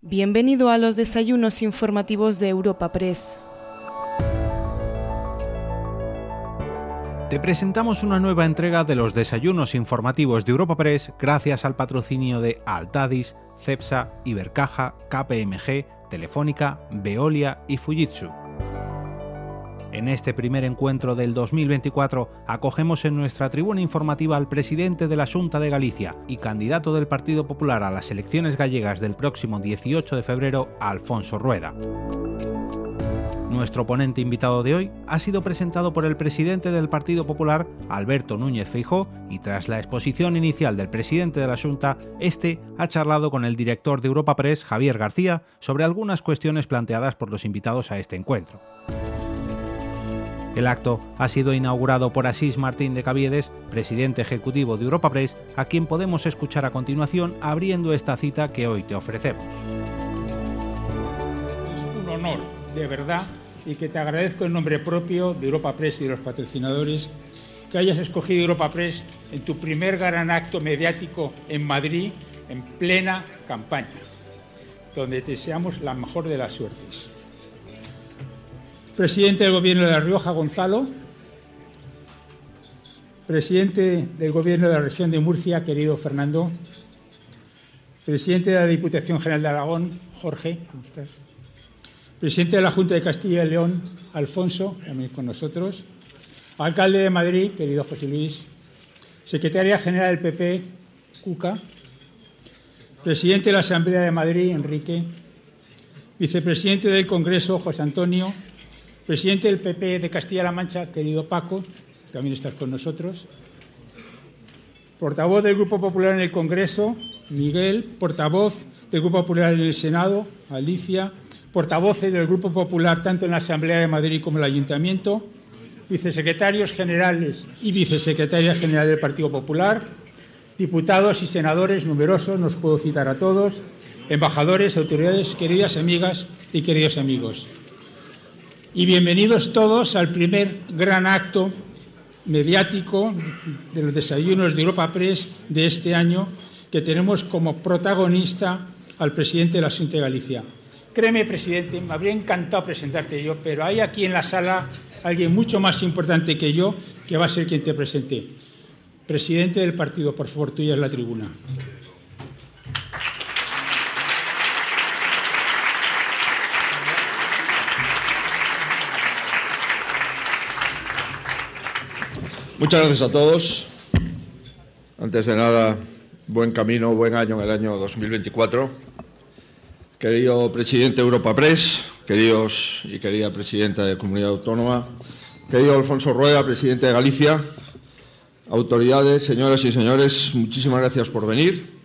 Bienvenido a los desayunos informativos de Europa Press. Te presentamos una nueva entrega de los desayunos informativos de Europa Press gracias al patrocinio de Altadis, Cepsa, Ibercaja, KPMG, Telefónica, Veolia y Fujitsu. En este primer encuentro del 2024 acogemos en nuestra tribuna informativa al presidente de la Junta de Galicia y candidato del Partido Popular a las elecciones gallegas del próximo 18 de febrero, Alfonso Rueda. Nuestro ponente invitado de hoy ha sido presentado por el presidente del Partido Popular, Alberto Núñez Feijó, y tras la exposición inicial del presidente de la Junta, este ha charlado con el director de Europa Press, Javier García, sobre algunas cuestiones planteadas por los invitados a este encuentro. El acto ha sido inaugurado por Asís Martín de Caviedes, presidente ejecutivo de Europa Press, a quien podemos escuchar a continuación abriendo esta cita que hoy te ofrecemos. Es un honor, de verdad, y que te agradezco en nombre propio de Europa Press y de los patrocinadores que hayas escogido Europa Press en tu primer gran acto mediático en Madrid en plena campaña, donde te deseamos la mejor de las suertes presidente del Gobierno de La Rioja, Gonzalo, presidente del Gobierno de la región de Murcia, querido Fernando, presidente de la Diputación General de Aragón, Jorge, ¿cómo estás? presidente de la Junta de Castilla y León, Alfonso, también con nosotros, alcalde de Madrid, querido José Luis, secretaria general del PP, Cuca, presidente de la Asamblea de Madrid, Enrique, vicepresidente del Congreso, José Antonio, Presidente del PP de Castilla-La Mancha, querido Paco, también estás con nosotros. Portavoz del Grupo Popular en el Congreso, Miguel. Portavoz del Grupo Popular en el Senado, Alicia. Portavoces del Grupo Popular tanto en la Asamblea de Madrid como en el Ayuntamiento. Vicesecretarios generales y vicesecretaria general del Partido Popular. Diputados y senadores numerosos, nos puedo citar a todos. Embajadores, autoridades, queridas amigas y queridos amigos y bienvenidos todos al primer gran acto mediático de los desayunos de Europa Press de este año, que tenemos como protagonista al presidente de la Junta de Galicia. Créeme, presidente, me habría encantado presentarte yo, pero hay aquí en la sala alguien mucho más importante que yo que va a ser quien te presente. Presidente del partido, por favor, tuya es la tribuna. Muchas gracias a todos. Antes de nada, buen camino, buen año en el año 2024. Querido presidente de Europa Press, queridos y querida presidenta de Comunidad Autónoma, querido Alfonso Rueda, presidente de Galicia, autoridades, señoras y señores, muchísimas gracias por venir.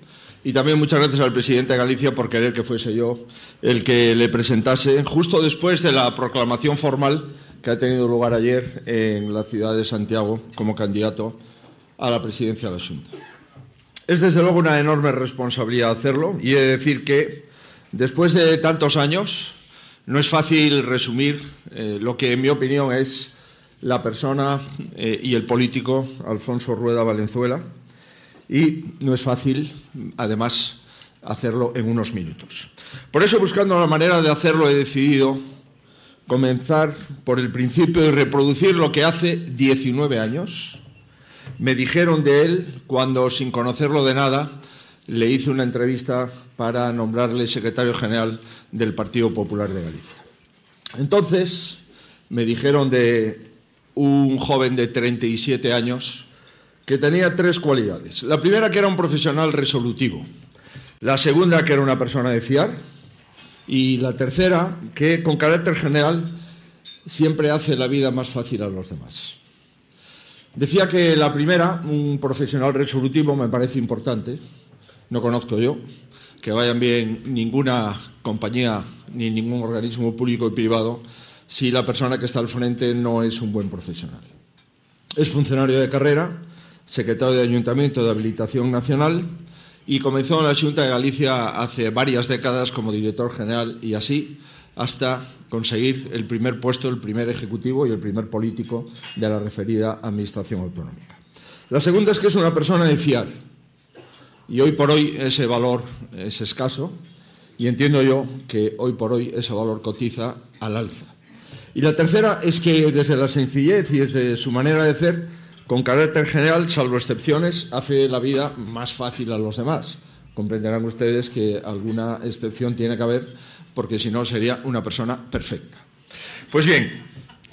Y también muchas gracias al presidente de Galicia por querer que fuese yo el que le presentase, justo después de la proclamación formal que ha tenido lugar ayer en la ciudad de Santiago como candidato a la presidencia de la Junta. Es desde luego una enorme responsabilidad hacerlo y he de decir que después de tantos años no es fácil resumir eh, lo que en mi opinión es la persona eh, y el político Alfonso Rueda Valenzuela y no es fácil además hacerlo en unos minutos. Por eso buscando la manera de hacerlo he decidido comenzar por el principio y reproducir lo que hace 19 años me dijeron de él cuando, sin conocerlo de nada, le hice una entrevista para nombrarle secretario general del Partido Popular de Galicia. Entonces me dijeron de un joven de 37 años que tenía tres cualidades. La primera que era un profesional resolutivo. La segunda que era una persona de fiar y la tercera, que con carácter general siempre hace la vida más fácil a los demás. Decía que la primera, un profesional resolutivo, me parece importante. No conozco yo que vayan bien ninguna compañía ni ningún organismo público y privado si la persona que está al frente no es un buen profesional. Es funcionario de carrera, secretario de Ayuntamiento de Habilitación Nacional, y comenzó en la Junta de Galicia hace varias décadas como director general y así hasta conseguir el primer puesto, el primer ejecutivo y el primer político de la referida Administración Autonómica. La segunda es que es una persona de fiar y hoy por hoy ese valor es escaso y entiendo yo que hoy por hoy ese valor cotiza al alza. Y la tercera es que desde la sencillez y desde su manera de ser, con carácter general, salvo excepciones, hace la vida más fácil a los demás. Comprenderán ustedes que alguna excepción tiene que haber, porque si no sería una persona perfecta. Pues bien,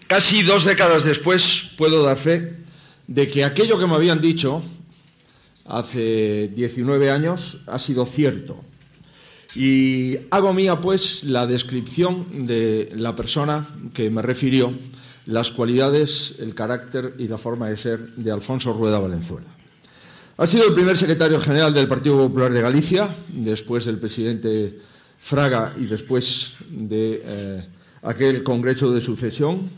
casi dos décadas después puedo dar fe de que aquello que me habían dicho hace 19 años ha sido cierto. Y hago mía, pues, la descripción de la persona que me refirió, las cualidades, el carácter y la forma de ser de Alfonso Rueda Valenzuela. Ha sido el primer secretario general del Partido Popular de Galicia, después del presidente Fraga y después de eh, aquel Congreso de Sucesión.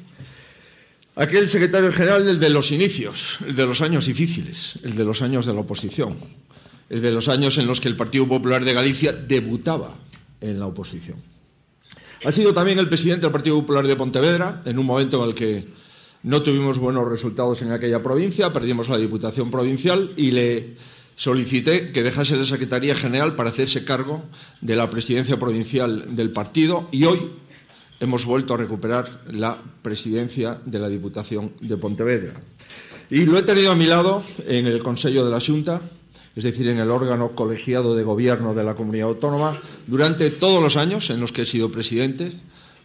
Aquel secretario general, el de los inicios, el de los años difíciles, el de los años de la oposición, es de los años en los que el Partido Popular de Galicia debutaba en la oposición. Ha sido también el presidente del Partido Popular de Pontevedra, en un momento en el que no tuvimos buenos resultados en aquella provincia, perdimos la Diputación Provincial y le solicité que dejase la Secretaría General para hacerse cargo de la presidencia provincial del partido y hoy hemos vuelto a recuperar la presidencia de la Diputación de Pontevedra. Y lo he tenido a mi lado en el Consejo de la Junta, es decir, en el órgano colegiado de gobierno de la comunidad autónoma, durante todos los años en los que he sido presidente,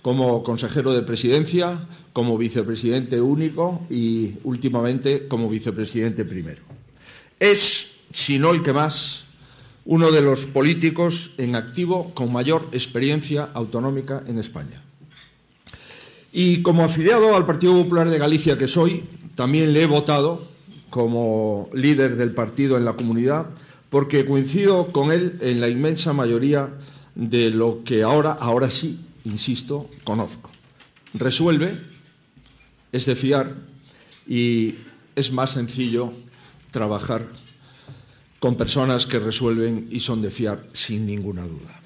como consejero de presidencia, como vicepresidente único y últimamente como vicepresidente primero. Es, si no el que más, uno de los políticos en activo con mayor experiencia autonómica en España. Y como afiliado al Partido Popular de Galicia que soy, también le he votado como líder del partido en la comunidad, porque coincido con él en la inmensa mayoría de lo que ahora, ahora sí, insisto, conozco. Resuelve, es de fiar y es más sencillo trabajar con personas que resuelven y son de fiar sin ninguna duda.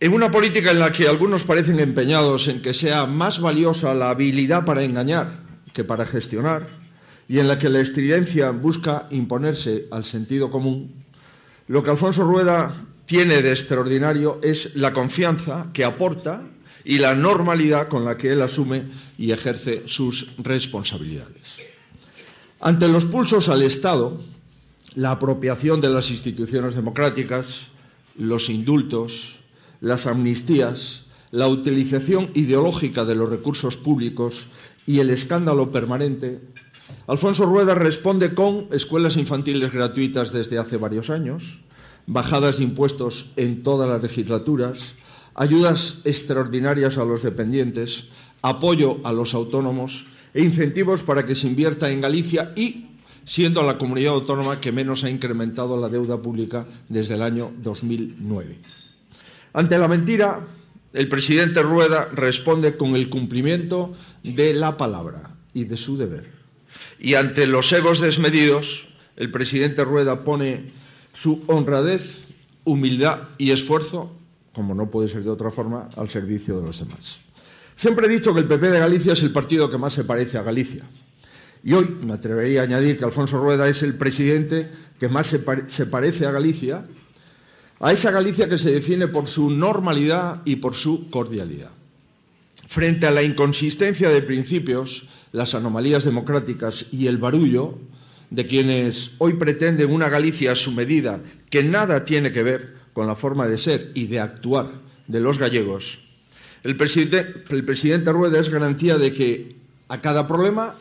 En una política en la que algunos parecen empeñados en que sea más valiosa la habilidad para engañar que para gestionar, y en la que la estridencia busca imponerse al sentido común, lo que Alfonso Rueda tiene de extraordinario es la confianza que aporta y la normalidad con la que él asume y ejerce sus responsabilidades. Ante los pulsos al Estado, la apropiación de las instituciones democráticas, los indultos, las amnistías, la utilización ideológica de los recursos públicos y el escándalo permanente, Alfonso Rueda responde con escuelas infantiles gratuitas desde hace varios años, bajadas de impuestos en todas las legislaturas, ayudas extraordinarias a los dependientes, apoyo a los autónomos e incentivos para que se invierta en Galicia y siendo la comunidad autónoma que menos ha incrementado la deuda pública desde el año 2009. Ante la mentira, el presidente Rueda responde con el cumplimiento de la palabra y de su deber. Y ante los egos desmedidos, el presidente Rueda pone su honradez, humildad y esfuerzo, como no puede ser de otra forma, al servicio de los demás. Siempre he dicho que el PP de Galicia es el partido que más se parece a Galicia. Y hoy me atrevería a añadir que Alfonso Rueda es el presidente que más se, parece a Galicia, a esa Galicia que se define por su normalidad y por su cordialidad. Frente a la inconsistencia de principios, las anomalías democráticas y el barullo de quienes hoy pretenden una Galicia a su medida que nada tiene que ver con la forma de ser y de actuar de los gallegos, el presidente, Rueda es garantía de que a cada problema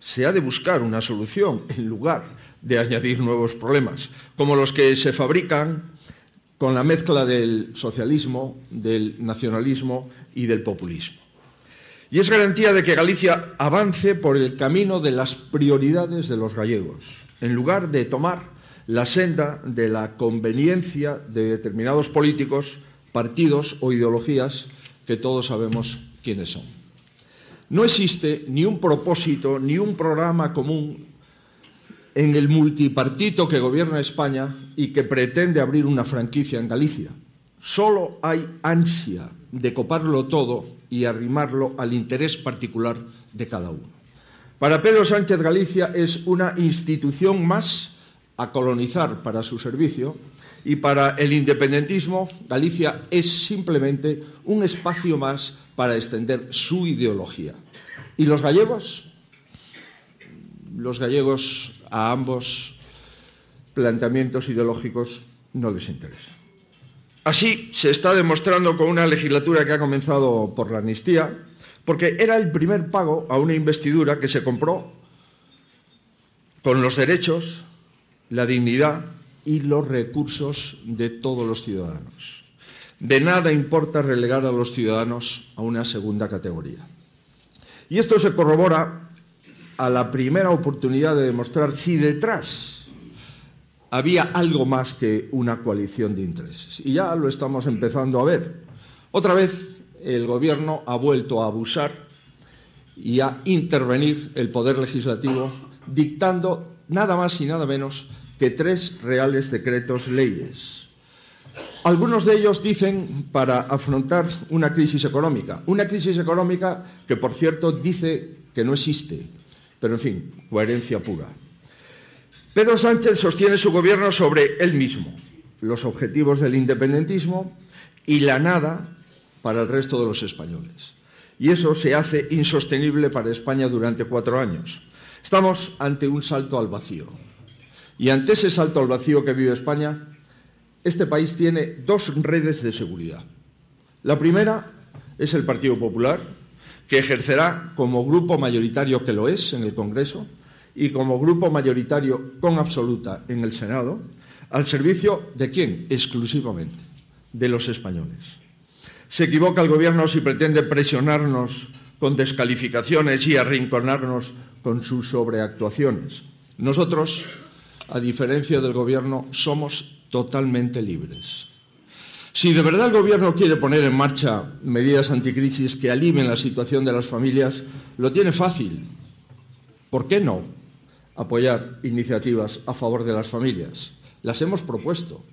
se ha de buscar una solución en lugar de añadir nuevos problemas, como los que se fabrican con la mezcla del socialismo, del nacionalismo y del populismo. Y es garantía de que Galicia avance por el camino de las prioridades de los gallegos, en lugar de tomar la senda de la conveniencia de determinados políticos, partidos o ideologías que todos sabemos quiénes son. No existe ni un propósito ni un programa común en el multipartito que gobierna España y que pretende abrir una franquicia en Galicia. Solo hay ansia de coparlo todo y arrimarlo al interés particular de cada uno. Para Pedro Sánchez Galicia es una institución más a colonizar para su servicio y para el independentismo Galicia es simplemente un espacio más para extender su ideología. ¿Y los gallegos? Los gallegos a ambos planteamientos ideológicos no les interesa. Así se está demostrando con una legislatura que ha comenzado por la amnistía, porque era el primer pago a una investidura que se compró con los derechos, la dignidad y los recursos de todos los ciudadanos. De nada importa relegar a los ciudadanos a una segunda categoría. Y esto se corrobora a la primera oportunidad de demostrar si detrás había algo más que una coalición de intereses. Y ya lo estamos empezando a ver. Otra vez el Gobierno ha vuelto a abusar y a intervenir el Poder Legislativo dictando nada más y nada menos que tres reales decretos leyes. Algunos de ellos dicen para afrontar una crisis económica, una crisis económica que, por cierto, dice que no existe, pero en fin, coherencia pura. Pedro Sánchez sostiene su gobierno sobre él mismo, los objetivos del independentismo y la nada para el resto de los españoles. Y eso se hace insostenible para España durante cuatro años. Estamos ante un salto al vacío. Y ante ese salto al vacío que vive España, este país tiene dos redes de seguridad. La primera es el Partido Popular, que ejercerá como grupo mayoritario que lo es en el Congreso y como grupo mayoritario con absoluta en el Senado, al servicio de quién? Exclusivamente, de los españoles. Se equivoca el Gobierno si pretende presionarnos con descalificaciones y arrinconarnos con sus sobreactuaciones. Nosotros a diferencia del Gobierno, somos totalmente libres. Si de verdad el Gobierno quiere poner en marcha medidas anticrisis que alivien la situación de las familias, lo tiene fácil. ¿Por qué no apoyar iniciativas a favor de las familias? Las hemos propuesto.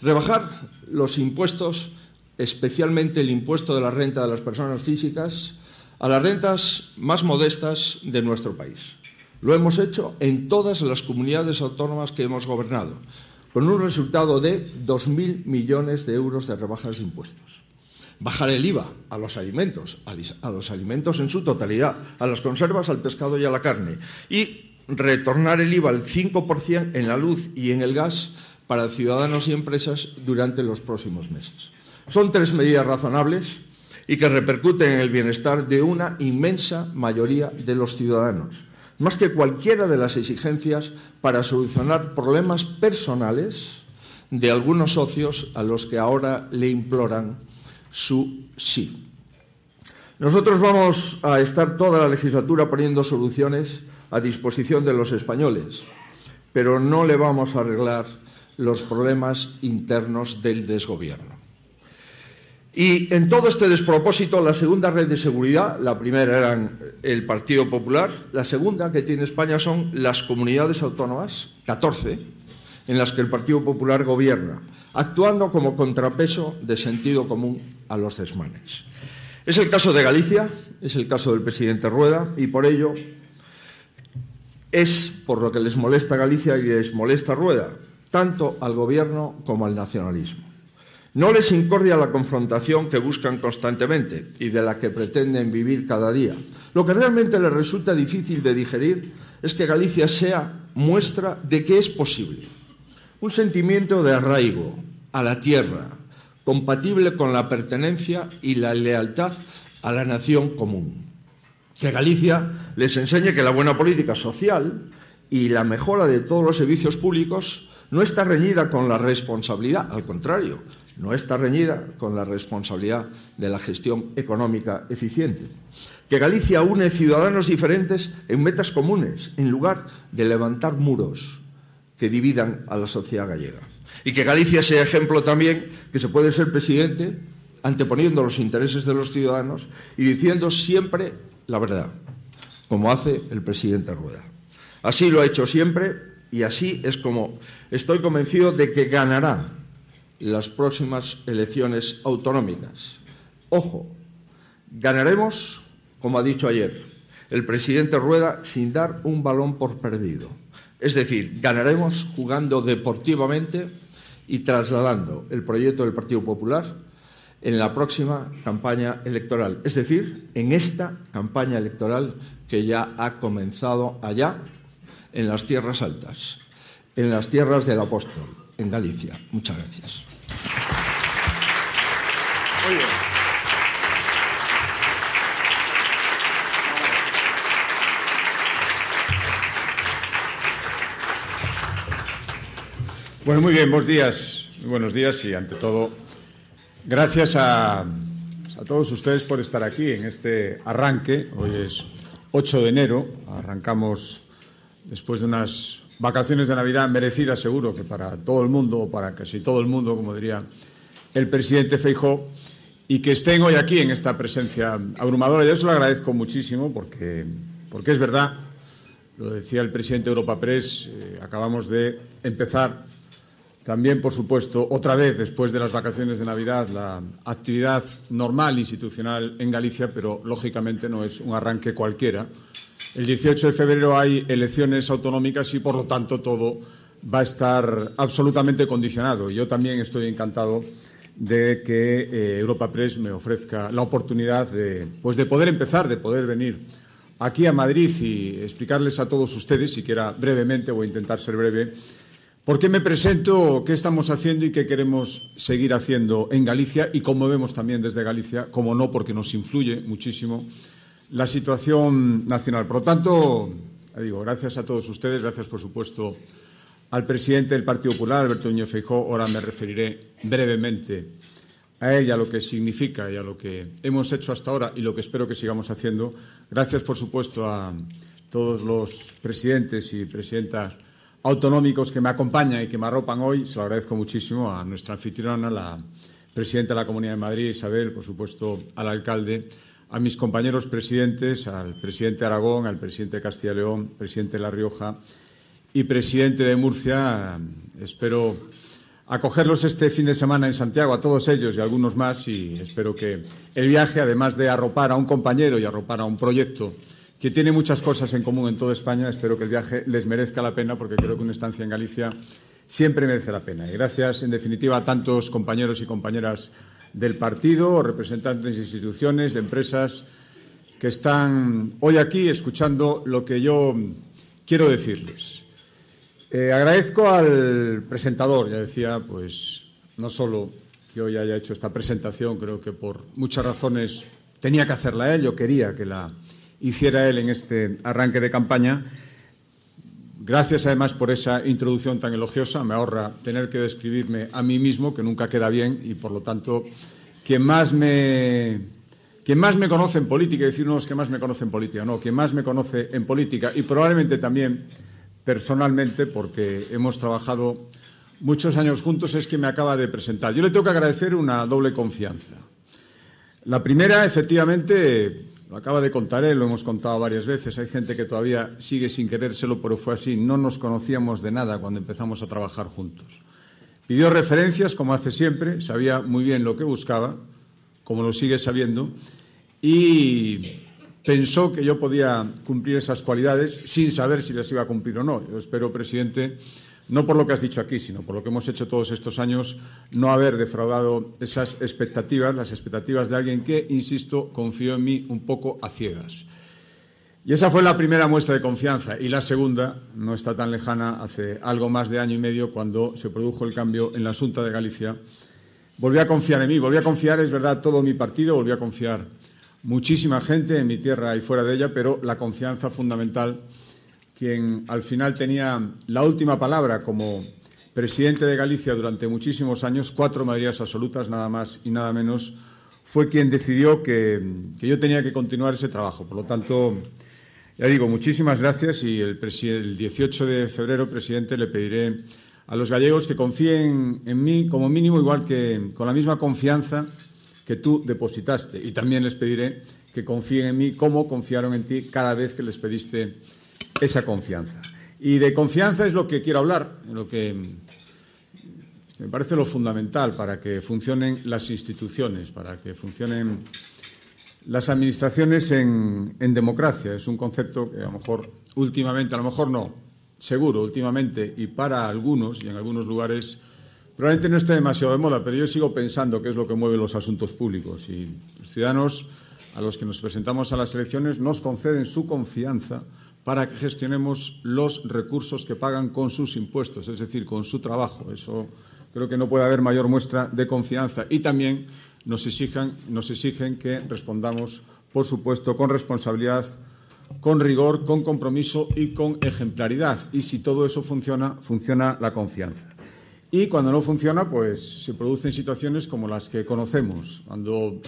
Rebajar los impuestos, especialmente el impuesto de la renta de las personas físicas, a las rentas más modestas de nuestro país. Lo hemos hecho en todas las comunidades autónomas que hemos gobernado, con un resultado de 2.000 millones de euros de rebajas de impuestos. Bajar el IVA a los alimentos, a los alimentos en su totalidad, a las conservas, al pescado y a la carne. Y retornar el IVA al 5% en la luz y en el gas para ciudadanos y empresas durante los próximos meses. Son tres medidas razonables y que repercuten en el bienestar de una inmensa mayoría de los ciudadanos más que cualquiera de las exigencias para solucionar problemas personales de algunos socios a los que ahora le imploran su sí. Nosotros vamos a estar toda la legislatura poniendo soluciones a disposición de los españoles, pero no le vamos a arreglar los problemas internos del desgobierno. Y en todo este despropósito, la segunda red de seguridad, la primera era el Partido Popular, la segunda que tiene España son las comunidades autónomas, 14, en las que el Partido Popular gobierna, actuando como contrapeso de sentido común a los desmanes. Es el caso de Galicia, es el caso del presidente Rueda, y por ello es por lo que les molesta Galicia y les molesta Rueda, tanto al gobierno como al nacionalismo. No les incordia la confrontación que buscan constantemente y de la que pretenden vivir cada día. Lo que realmente les resulta difícil de digerir es que Galicia sea muestra de que es posible. Un sentimiento de arraigo a la tierra, compatible con la pertenencia y la lealtad a la nación común. Que Galicia les enseñe que la buena política social y la mejora de todos los servicios públicos no está reñida con la responsabilidad, al contrario, no está reñida con la responsabilidad de la gestión económica eficiente. Que Galicia une ciudadanos diferentes en metas comunes, en lugar de levantar muros que dividan a la sociedad gallega. Y que Galicia sea ejemplo también que se puede ser presidente anteponiendo los intereses de los ciudadanos y diciendo siempre la verdad, como hace el presidente Rueda. Así lo ha hecho siempre y así es como estoy convencido de que ganará las próximas elecciones autonómicas. Ojo, ganaremos, como ha dicho ayer el presidente Rueda, sin dar un balón por perdido. Es decir, ganaremos jugando deportivamente y trasladando el proyecto del Partido Popular en la próxima campaña electoral, es decir, en esta campaña electoral que ya ha comenzado allá en las tierras altas, en las tierras del apóstol, en Galicia. Muchas gracias. Bueno, muy bien, buenos días. Buenos días y ante todo, gracias a, todos ustedes por estar aquí en este arranque. Hoy es 8 de enero, arrancamos después de unas vacaciones de Navidad merecidas seguro que para todo el mundo, o para casi todo el mundo, como diría el presidente Feijó, y que estén hoy aquí en esta presencia abrumadora. Yo se lo agradezco muchísimo porque, porque es verdad, lo decía el presidente de Europa Press, eh, acabamos de empezar también, por supuesto, otra vez después de las vacaciones de Navidad, la actividad normal institucional en Galicia, pero lógicamente no es un arranque cualquiera. El 18 de febrero hay elecciones autonómicas y, por lo tanto, todo va a estar absolutamente condicionado. Yo también estoy encantado de que eh, Europa Press me ofrezca la oportunidad de, pues de poder empezar, de poder venir aquí a Madrid y explicarles a todos ustedes, siquiera brevemente, voy a intentar ser breve, ¿Por qué me presento? ¿Qué estamos haciendo y qué queremos seguir haciendo en Galicia? Y como vemos también desde Galicia, como no, porque nos influye muchísimo la situación nacional. Por lo tanto, digo, gracias a todos ustedes, gracias por supuesto al presidente del Partido Popular, Alberto Núñez Feijóo. Ahora me referiré brevemente a él a lo que significa y a lo que hemos hecho hasta ahora y lo que espero que sigamos haciendo. Gracias, por supuesto, a todos los presidentes y presidentas autonómicos que me acompañan y que me arropan hoy. Se lo agradezco muchísimo a nuestra anfitriona, la presidenta de la Comunidad de Madrid, Isabel, por supuesto al alcalde, a mis compañeros presidentes, al presidente de Aragón, al presidente de Castilla y León, presidente de La Rioja y presidente de Murcia. Espero acogerlos este fin de semana en Santiago, a todos ellos y algunos más, y espero que el viaje, además de arropar a un compañero y arropar a un proyecto, que tiene muchas cosas en común en toda España. Espero que el viaje les merezca la pena porque creo que una estancia en Galicia siempre merece la pena. Y gracias, en definitiva, a tantos compañeros y compañeras del partido, representantes de instituciones, de empresas, que están hoy aquí escuchando lo que yo quiero decirles. Eh, agradezco al presentador, ya decía, pues no solo que hoy haya hecho esta presentación, creo que por muchas razones tenía que hacerla él, yo quería que la hiciera él en este arranque de campaña. Gracias además por esa introducción tan elogiosa, me ahorra tener que describirme a mí mismo, que nunca queda bien, y por lo tanto, quien más me, más me conoce en política, decir no es que más me conoce en política, no, quien más me conoce en política, y probablemente también personalmente, porque hemos trabajado muchos años juntos, es que me acaba de presentar. Yo le tengo que agradecer una doble confianza. La primera, efectivamente, lo acaba de contar él, lo hemos contado varias veces. Hay gente que todavía sigue sin querérselo, pero fue así. No nos conocíamos de nada cuando empezamos a trabajar juntos. Pidió referencias, como hace siempre, sabía muy bien lo que buscaba, como lo sigue sabiendo, y pensó que yo podía cumplir esas cualidades sin saber si las iba a cumplir o no. Yo espero, presidente, no por lo que has dicho aquí, sino por lo que hemos hecho todos estos años, no haber defraudado esas expectativas, las expectativas de alguien que, insisto, confió en mí un poco a ciegas. Y esa fue la primera muestra de confianza. Y la segunda, no está tan lejana, hace algo más de año y medio, cuando se produjo el cambio en la Junta de Galicia. Volví a confiar en mí, volví a confiar, es verdad, todo mi partido, volví a confiar muchísima gente en mi tierra y fuera de ella, pero la confianza fundamental quien al final tenía la última palabra como presidente de Galicia durante muchísimos años, cuatro mayorías absolutas, nada más y nada menos, fue quien decidió que, yo tenía que continuar ese trabajo. Por lo tanto, ya digo, muchísimas gracias y el, el 18 de febrero, presidente, le pediré a los gallegos que confíen en mí como mínimo, igual que con la misma confianza que tú depositaste. Y también les pediré que confíen en mí como confiaron en ti cada vez que les pediste esa confianza. Y de confianza es lo que quiero hablar, lo que me parece lo fundamental para que funcionen las instituciones, para que funcionen las administraciones en, democracia. Es un concepto que a lo mejor últimamente, a lo mejor no, seguro últimamente y para algunos y en algunos lugares probablemente no esté demasiado de moda, pero yo sigo pensando que es lo que mueve los asuntos públicos. Y los ciudadanos a los que nos presentamos a las elecciones nos conceden su confianza para que gestionemos los recursos que pagan con sus impuestos, es decir, con su trabajo. Eso creo que no puede haber mayor muestra de confianza. Y también nos, nos exigen que respondamos, por supuesto, con responsabilidad, con rigor, con compromiso y con ejemplaridad. Y si todo eso funciona, funciona la confianza. Y cuando no funciona, pues se producen situaciones como las que conocemos, cuando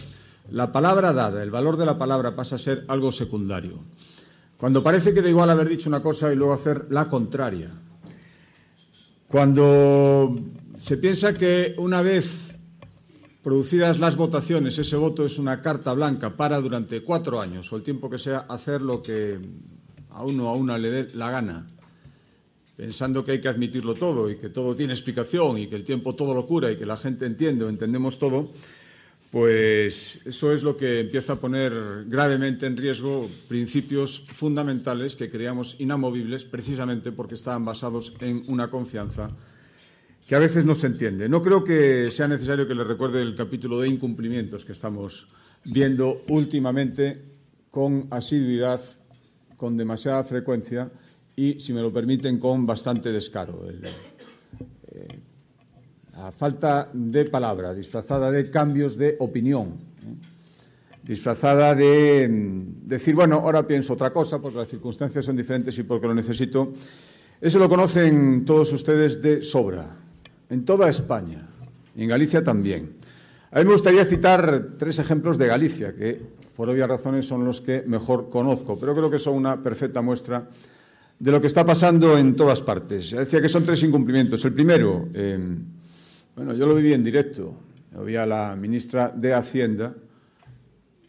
la palabra dada, el valor de la palabra pasa a ser algo secundario. Cuando parece que da igual haber dicho una cosa y luego hacer la contraria. Cuando se piensa que una vez producidas las votaciones, ese voto es una carta blanca para durante cuatro años o el tiempo que sea hacer lo que a uno a una le dé la gana, pensando que hay que admitirlo todo y que todo tiene explicación y que el tiempo todo lo cura y que la gente entiende o entendemos todo, pues eso es lo que empieza a poner gravemente en riesgo principios fundamentales que creíamos inamovibles precisamente porque estaban basados en una confianza que a veces no se entiende. No creo que sea necesario que les recuerde el capítulo de incumplimientos que estamos viendo últimamente con asiduidad, con demasiada frecuencia y, si me lo permiten, con bastante descaro. El, la falta de palabra, disfrazada de cambios de opinión, ¿eh? disfrazada de mm, decir, bueno, ahora pienso otra cosa porque las circunstancias son diferentes y porque lo necesito. Eso lo conocen todos ustedes de sobra, en toda España, y en Galicia también. A mí me gustaría citar tres ejemplos de Galicia, que por obvias razones son los que mejor conozco, pero creo que son una perfecta muestra de lo que está pasando en todas partes. Decía que son tres incumplimientos. El primero, eh, bueno, yo lo viví en directo. Vi a la ministra de Hacienda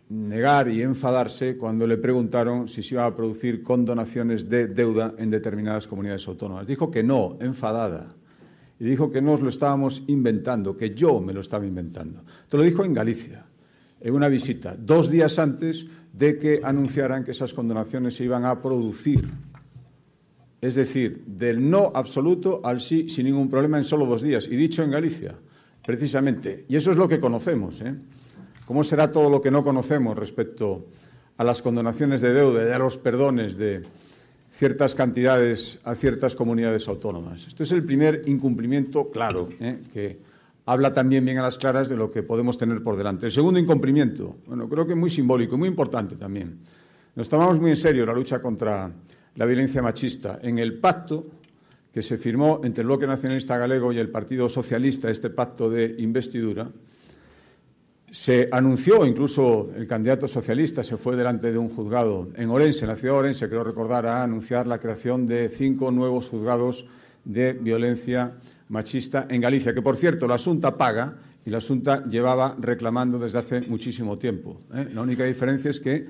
negar y enfadarse cuando le preguntaron si se iba a producir condonaciones de deuda en determinadas comunidades autónomas. Dijo que no, enfadada. Y dijo que nos lo estábamos inventando, que yo me lo estaba inventando. Te lo dijo en Galicia, en una visita, dos días antes de que anunciaran que esas condonaciones se iban a producir es decir, del no absoluto al sí sin ningún problema en solo dos días. Y dicho en Galicia, precisamente. Y eso es lo que conocemos. ¿eh? ¿Cómo será todo lo que no conocemos respecto a las condonaciones de deuda y a los perdones de ciertas cantidades a ciertas comunidades autónomas? Esto es el primer incumplimiento claro, ¿eh? que habla también bien a las claras de lo que podemos tener por delante. El segundo incumplimiento, bueno, creo que muy simbólico, muy importante también. Nos tomamos muy en serio la lucha contra la violencia machista. En el pacto que se firmó entre el Bloque Nacionalista Galego y el Partido Socialista, este pacto de investidura, se anunció, incluso el candidato socialista se fue delante de un juzgado en Orense, en la ciudad de Orense, creo recordar, a anunciar la creación de cinco nuevos juzgados de violencia machista en Galicia, que por cierto la Asunta paga y la Asunta llevaba reclamando desde hace muchísimo tiempo. ¿eh? La única diferencia es que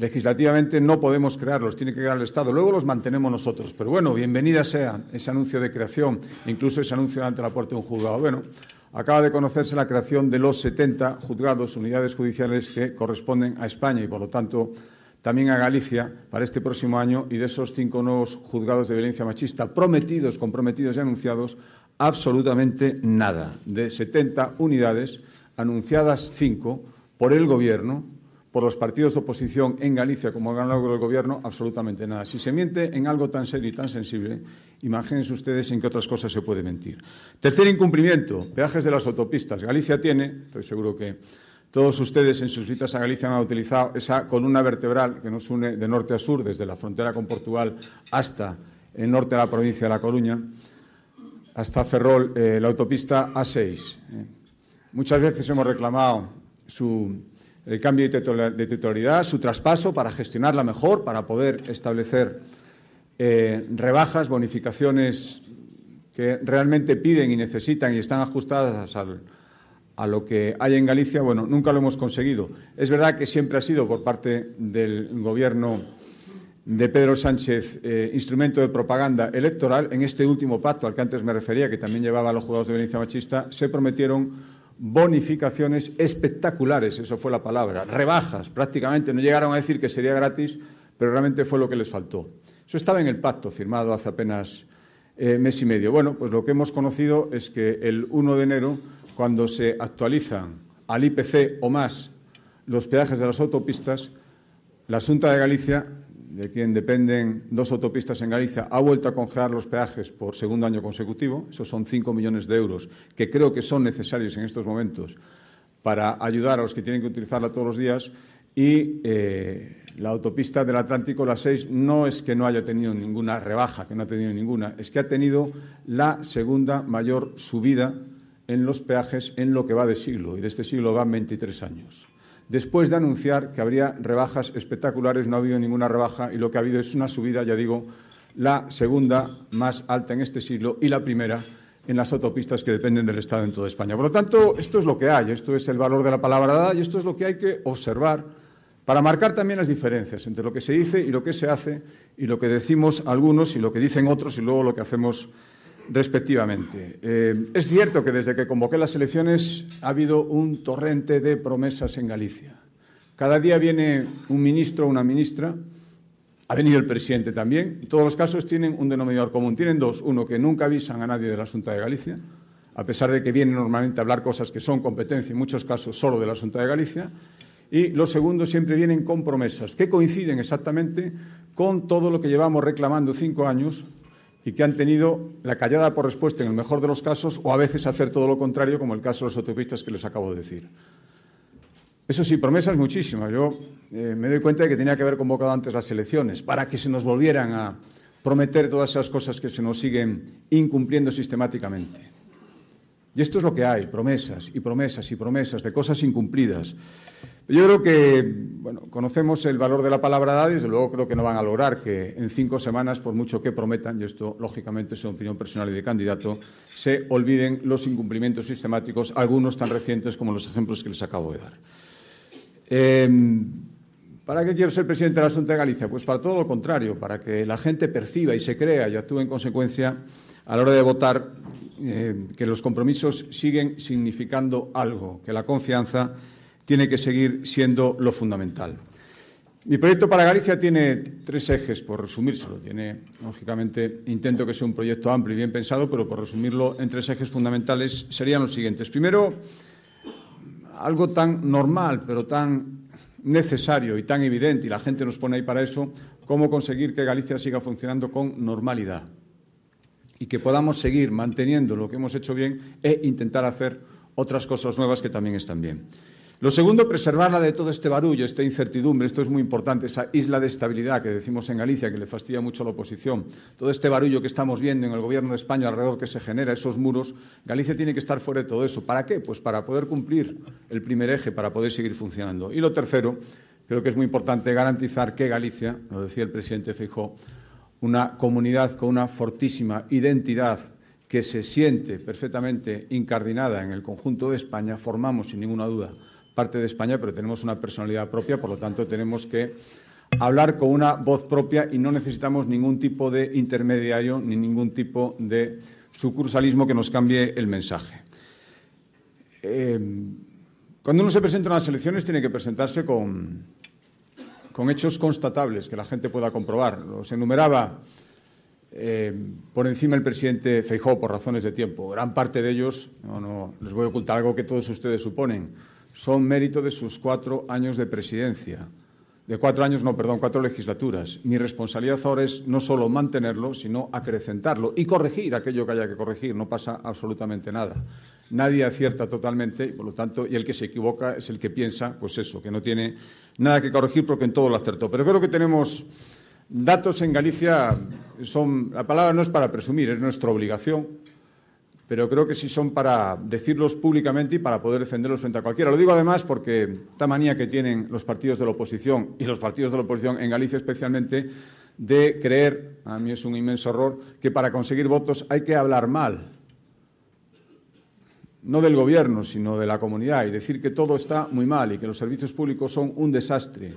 Legislativamente no podemos crearlos, tiene que crear el Estado. Luego los mantenemos nosotros. Pero bueno, bienvenida sea ese anuncio de creación, incluso ese anuncio ante la puerta de un juzgado. Bueno, acaba de conocerse la creación de los 70 juzgados, unidades judiciales que corresponden a España y, por lo tanto, también a Galicia para este próximo año y de esos cinco nuevos juzgados de violencia machista prometidos, comprometidos y anunciados, absolutamente nada. De 70 unidades, anunciadas cinco por el Gobierno, por los partidos de oposición en Galicia como ganador del Gobierno, absolutamente nada. Si se miente en algo tan serio y tan sensible, imagínense ustedes en qué otras cosas se puede mentir. Tercer incumplimiento, peajes de las autopistas. Galicia tiene, estoy seguro que todos ustedes en sus visitas a Galicia han utilizado esa columna vertebral que nos une de norte a sur, desde la frontera con Portugal hasta el norte de la provincia de La Coruña, hasta Ferrol, eh, la autopista A6. Eh. Muchas veces hemos reclamado su el cambio de titularidad, su traspaso para gestionarla mejor, para poder establecer eh, rebajas, bonificaciones que realmente piden y necesitan y están ajustadas a lo que hay en Galicia, bueno, nunca lo hemos conseguido. Es verdad que siempre ha sido por parte del Gobierno de Pedro Sánchez eh, instrumento de propaganda electoral. En este último pacto al que antes me refería, que también llevaba a los juzgados de violencia machista, se prometieron bonificaciones espectaculares, eso fue la palabra, rebajas prácticamente, no llegaron a decir que sería gratis, pero realmente fue lo que les faltó. Eso estaba en el pacto firmado hace apenas eh, mes y medio. Bueno, pues lo que hemos conocido es que el 1 de enero, cuando se actualizan al IPC o más los peajes de las autopistas, la Junta de Galicia, de quien dependen dos autopistas en Galicia, ha vuelto a congelar los peajes por segundo año consecutivo. Esos son 5 millones de euros que creo que son necesarios en estos momentos para ayudar a los que tienen que utilizarla todos los días. Y eh, la autopista del Atlántico, la 6, no es que no haya tenido ninguna rebaja, que no ha tenido ninguna, es que ha tenido la segunda mayor subida en los peajes en lo que va de siglo, y de este siglo van 23 años. Después de anunciar que habría rebajas espectaculares, no ha habido ninguna rebaja y lo que ha habido es una subida, ya digo, la segunda más alta en este siglo y la primera en las autopistas que dependen del Estado en toda España. Por lo tanto, esto es lo que hay, esto es el valor de la palabra dada y esto es lo que hay que observar para marcar también las diferencias entre lo que se dice y lo que se hace y lo que decimos algunos y lo que dicen otros y luego lo que hacemos respectivamente. Eh, es cierto que desde que convoqué las elecciones ha habido un torrente de promesas en Galicia. Cada día viene un ministro o una ministra, ha venido el presidente también. En todos los casos tienen un denominador común. Tienen dos. Uno, que nunca avisan a nadie de la Junta de Galicia, a pesar de que vienen normalmente a hablar cosas que son competencia, en muchos casos solo de la Junta de Galicia. Y lo segundo, siempre vienen con promesas que coinciden exactamente con todo lo que llevamos reclamando cinco años y que han tenido la callada por respuesta en el mejor de los casos o a veces hacer todo lo contrario, como el caso de los autopistas que les acabo de decir. Eso sí, promesas muchísimas. Yo eh, me doy cuenta de que tenía que haber convocado antes las elecciones para que se nos volvieran a prometer todas esas cosas que se nos siguen incumpliendo sistemáticamente. Y esto es lo que hay, promesas y promesas y promesas de cosas incumplidas. Yo creo que conocemos el valor de la palabra dada y desde luego creo que no van a lograr que en cinco semanas, por mucho que prometan, y esto lógicamente es una opinión personal y de candidato, se olviden los incumplimientos sistemáticos, algunos tan recientes como los ejemplos que les acabo de dar. Em, ¿Para qué quiero ser presidente de la Junta de Galicia? Pues para todo lo contrario, para que la gente perciba y se crea y actúe en consecuencia a la hora de votar eh, que los compromisos siguen significando algo, que la confianza tiene que seguir siendo lo fundamental. Mi proyecto para Galicia tiene tres ejes, por resumírselo. Tiene, lógicamente, intento que sea un proyecto amplio y bien pensado, pero por resumirlo en tres ejes fundamentales serían los siguientes. Primero, algo tan normal, pero tan necesario y tan evidente, y la gente nos pone ahí para eso, cómo conseguir que Galicia siga funcionando con normalidad y que podamos seguir manteniendo lo que hemos hecho bien e intentar hacer otras cosas nuevas que también están bien. Lo segundo, preservarla de todo este barullo, esta incertidumbre, esto es muy importante, esa isla de estabilidad que decimos en Galicia, que le fastidia mucho a la oposición, todo este barullo que estamos viendo en el gobierno de España alrededor que se genera, esos muros, Galicia tiene que estar fuera de todo eso. ¿Para qué? Pues para poder cumplir el primer eje, para poder seguir funcionando. Y lo tercero, creo que es muy importante garantizar que Galicia, lo decía el presidente Feijó, una comunidad con una fortísima identidad que se siente perfectamente incardinada en el conjunto de España, formamos sin ninguna duda parte de España, pero tenemos una personalidad propia, por lo tanto tenemos que hablar con una voz propia y no necesitamos ningún tipo de intermediario ni ningún tipo de sucursalismo que nos cambie el mensaje. Eh, cuando uno se presenta en las elecciones tiene que presentarse con, con hechos constatables que la gente pueda comprobar. Los enumeraba eh, por encima el presidente Feijó por razones de tiempo. Gran parte de ellos, no, no les voy a ocultar algo que todos ustedes suponen, son mérito de sus cuatro años de presidencia. De cuatro años, no, perdón, cuatro legislaturas. Mi responsabilidad ahora es no solo mantenerlo, sino acrecentarlo y corregir aquello que haya que corregir. No pasa absolutamente nada. Nadie acierta totalmente y, por lo tanto, y el que se equivoca es el que piensa, pues eso, que no tiene nada que corregir porque en todo lo acertó. Pero creo que tenemos datos en Galicia, son, la palabra no es para presumir, es nuestra obligación pero creo que sí son para decirlos públicamente y para poder defenderlos frente a cualquiera. Lo digo además porque esta manía que tienen los partidos de la oposición y los partidos de la oposición en Galicia especialmente de creer, a mí es un inmenso error, que para conseguir votos hay que hablar mal, no del gobierno, sino de la comunidad, y decir que todo está muy mal y que los servicios públicos son un desastre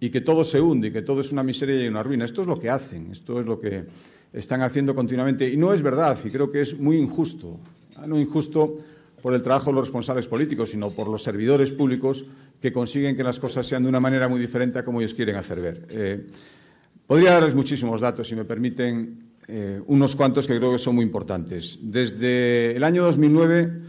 y que todo se hunde y que todo es una miseria y una ruina. Esto es lo que hacen, esto es lo que están haciendo continuamente. Y no es verdad, y creo que es muy injusto. Ah, no injusto por el trabajo de los responsables políticos, sino por los servidores públicos que consiguen que las cosas sean de una manera muy diferente a como ellos quieren hacer ver. Eh, podría darles muchísimos datos, si me permiten, eh, unos cuantos que creo que son muy importantes. Desde el año 2009,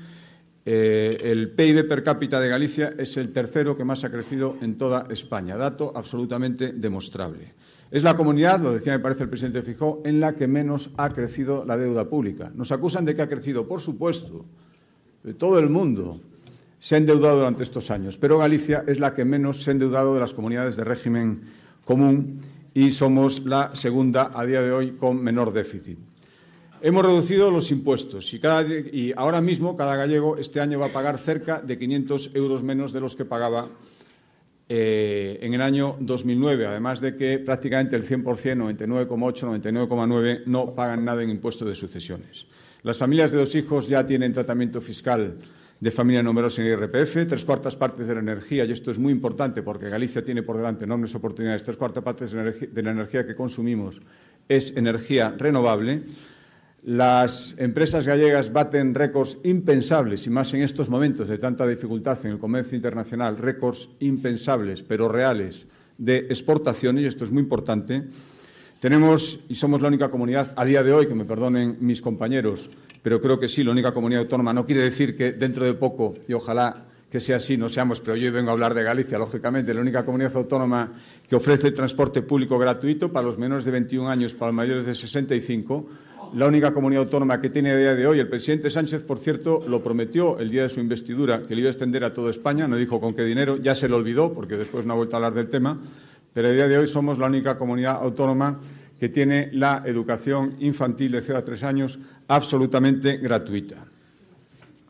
eh, el PIB per cápita de Galicia es el tercero que más ha crecido en toda España, dato absolutamente demostrable. Es la comunidad, lo decía me parece el presidente Fijó, en la que menos ha crecido la deuda pública. Nos acusan de que ha crecido, por supuesto, todo el mundo se ha endeudado durante estos años, pero Galicia es la que menos se ha endeudado de las comunidades de régimen común y somos la segunda a día de hoy con menor déficit. Hemos reducido los impuestos y, y, ahora mismo cada gallego este año va a pagar cerca de 500 euros menos de los que pagaba eh, en el año 2009, además de que prácticamente el 100%, 99,8, 99,9 no pagan nada en impuesto de sucesiones. Las familias de dos hijos ya tienen tratamiento fiscal de familia numerosa en IRPF, tres cuartas partes de la energía, y esto es muy importante porque Galicia tiene por delante enormes oportunidades, tres cuartas partes de la energía que consumimos es energía renovable. Las empresas gallegas baten récords impensables, y más en estos momentos de tanta dificultad en el comercio internacional, récords impensables, pero reales, de exportaciones, y esto es muy importante. Tenemos, y somos la única comunidad a día de hoy, que me perdonen mis compañeros, pero creo que sí, la única comunidad autónoma. No quiere decir que dentro de poco, y ojalá que sea así, no seamos, pero yo vengo a hablar de Galicia, lógicamente, la única comunidad autónoma que ofrece transporte público gratuito para los menores de 21 años, para los mayores de 65, la única comunidad autónoma que tiene a día de hoy. El presidente Sánchez, por cierto, lo prometió el día de su investidura, que le iba a extender a toda España, no dijo con qué dinero, ya se lo olvidó, porque después no ha vuelto a hablar del tema, pero a día de hoy somos la única comunidad autónoma que tiene la educación infantil de 0 a 3 años absolutamente gratuita.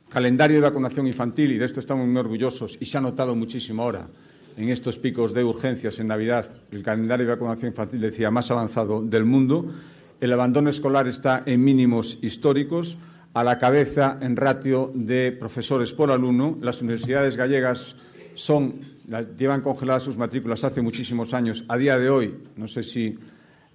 Calendario de vacunación infantil, y de esto estamos muy orgullosos, y se ha notado muchísimo ahora en estos picos de urgencias en Navidad, el calendario de vacunación infantil decía más avanzado del mundo. El abandono escolar está en mínimos históricos, a la cabeza en ratio de profesores por alumno. Las universidades gallegas son, llevan congeladas sus matrículas hace muchísimos años. A día de hoy, no sé si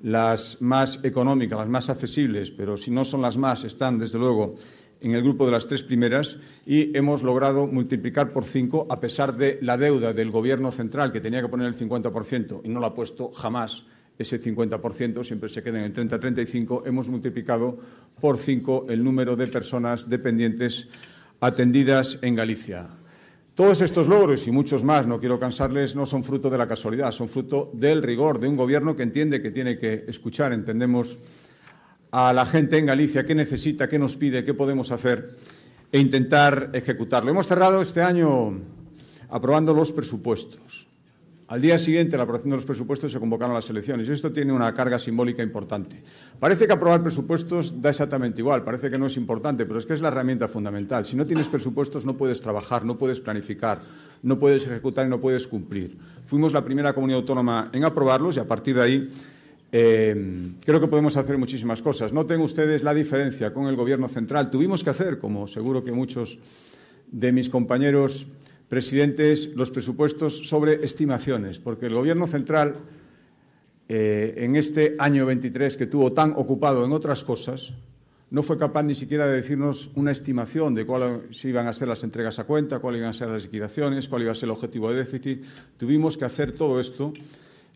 las más económicas, las más accesibles, pero si no son las más, están desde luego en el grupo de las tres primeras y hemos logrado multiplicar por cinco, a pesar de la deuda del Gobierno central, que tenía que poner el 50% y no lo ha puesto jamás ese 50%, siempre se queda en el 30-35, hemos multiplicado por cinco el número de personas dependientes atendidas en Galicia. Todos estos logros y muchos más, no quiero cansarles, no son fruto de la casualidad, son fruto del rigor de un gobierno que entiende que tiene que escuchar, entendemos, a la gente en Galicia qué necesita, qué nos pide, qué podemos hacer e intentar ejecutarlo. Hemos cerrado este año aprobando los presupuestos. Al día siguiente de la aprobación de los presupuestos se convocaron las elecciones y esto tiene una carga simbólica importante. Parece que aprobar presupuestos da exactamente igual, parece que no es importante, pero es que es la herramienta fundamental. Si no tienes presupuestos no puedes trabajar, no puedes planificar, no puedes ejecutar y no puedes cumplir. Fuimos la primera comunidad autónoma en aprobarlos y a partir de ahí eh, creo que podemos hacer muchísimas cosas. Noten ustedes la diferencia con el Gobierno central. Tuvimos que hacer, como seguro que muchos de mis compañeros presidentes los presupuestos sobre estimaciones, porque el Gobierno central, eh, en este año 23 que tuvo tan ocupado en otras cosas, no fue capaz ni siquiera de decirnos una estimación de cuáles iban a ser las entregas a cuenta, cuáles iban a ser las liquidaciones, cuál iba a ser el objetivo de déficit. Tuvimos que hacer todo esto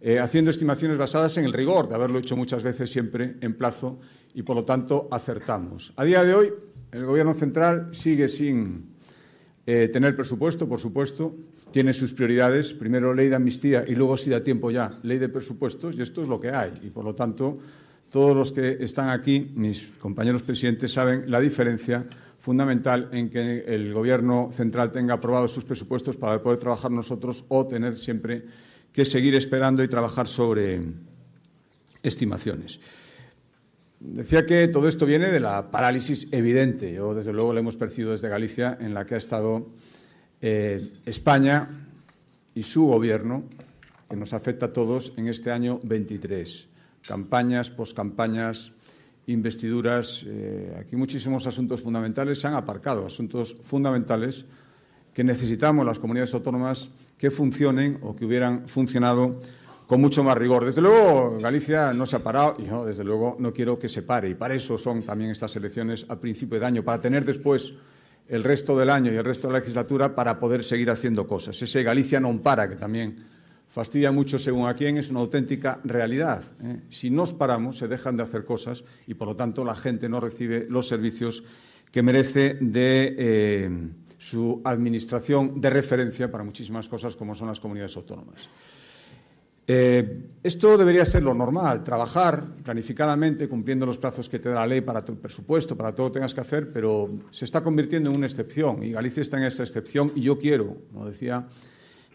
eh, haciendo estimaciones basadas en el rigor, de haberlo hecho muchas veces siempre en plazo y, por lo tanto, acertamos. A día de hoy, el Gobierno central sigue sin eh, tener presupuesto, por supuesto, tiene sus prioridades, primero ley de amnistía y luego, si da tiempo ya, ley de presupuestos, y esto es lo que hay. Y, por lo tanto, todos los que están aquí, mis compañeros presidentes, saben la diferencia fundamental en que el Gobierno central tenga aprobados sus presupuestos para poder trabajar nosotros o tener siempre que seguir esperando y trabajar sobre estimaciones. Decía que todo esto viene de la parálisis evidente, yo desde luego lo hemos percibido desde Galicia, en la que ha estado eh, España y su gobierno, que nos afecta a todos en este año 23. Campañas, poscampañas, investiduras. Eh, aquí muchísimos asuntos fundamentales se han aparcado, asuntos fundamentales que necesitamos las comunidades autónomas que funcionen o que hubieran funcionado con mucho más rigor. Desde luego, Galicia no se ha parado y yo, desde luego, no quiero que se pare. Y para eso son también estas elecciones a principio de año, para tener después el resto del año y el resto de la legislatura para poder seguir haciendo cosas. Ese Galicia non para, que también fastidia mucho según a quién, es una auténtica realidad. ¿eh? Si nos paramos, se dejan de hacer cosas y, por lo tanto, la gente no recibe los servicios que merece de eh, su administración de referencia para muchísimas cosas como son las comunidades autónomas. Eh, esto debería ser lo normal, trabajar planificadamente, cumpliendo los plazos que te da la ley para tu presupuesto, para todo lo que tengas que hacer, pero se está convirtiendo en una excepción y Galicia está en esa excepción y yo quiero, como decía,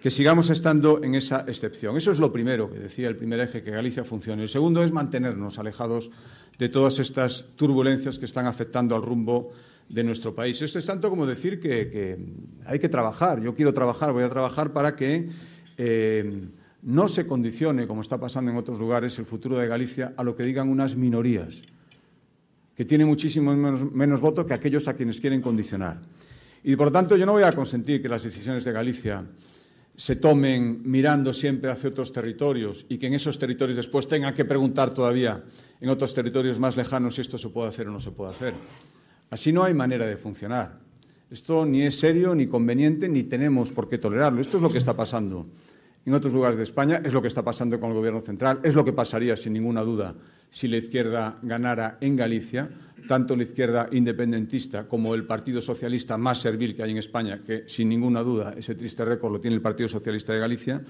que sigamos estando en esa excepción. Eso es lo primero que decía el primer eje, que Galicia funcione. El segundo es mantenernos alejados de todas estas turbulencias que están afectando al rumbo de nuestro país. Esto es tanto como decir que, hay que trabajar. Yo quiero trabajar, voy a trabajar para que eh, no se condicione, como está pasando en otros lugares, el futuro de Galicia a lo que digan unas minorías, que tienen muchísimo menos, menos voto que aquellos a quienes quieren condicionar. Y por tanto yo no voy a consentir que las decisiones de Galicia se tomen mirando siempre hacia otros territorios y que en esos territorios después tengan que preguntar todavía en otros territorios más lejanos si esto se puede hacer o no se puede hacer. Así no hay manera de funcionar. Esto ni es serio, ni conveniente, ni tenemos por qué tolerarlo. Esto es lo que está pasando en otros lugares de España, es lo que está pasando con el Gobierno central, es lo que pasaría, sin ninguna duda, si la izquierda ganara en Galicia, tanto la izquierda independentista como el Partido Socialista más servil que hay en España, que sin ninguna duda ese triste récord lo tiene el Partido Socialista de Galicia.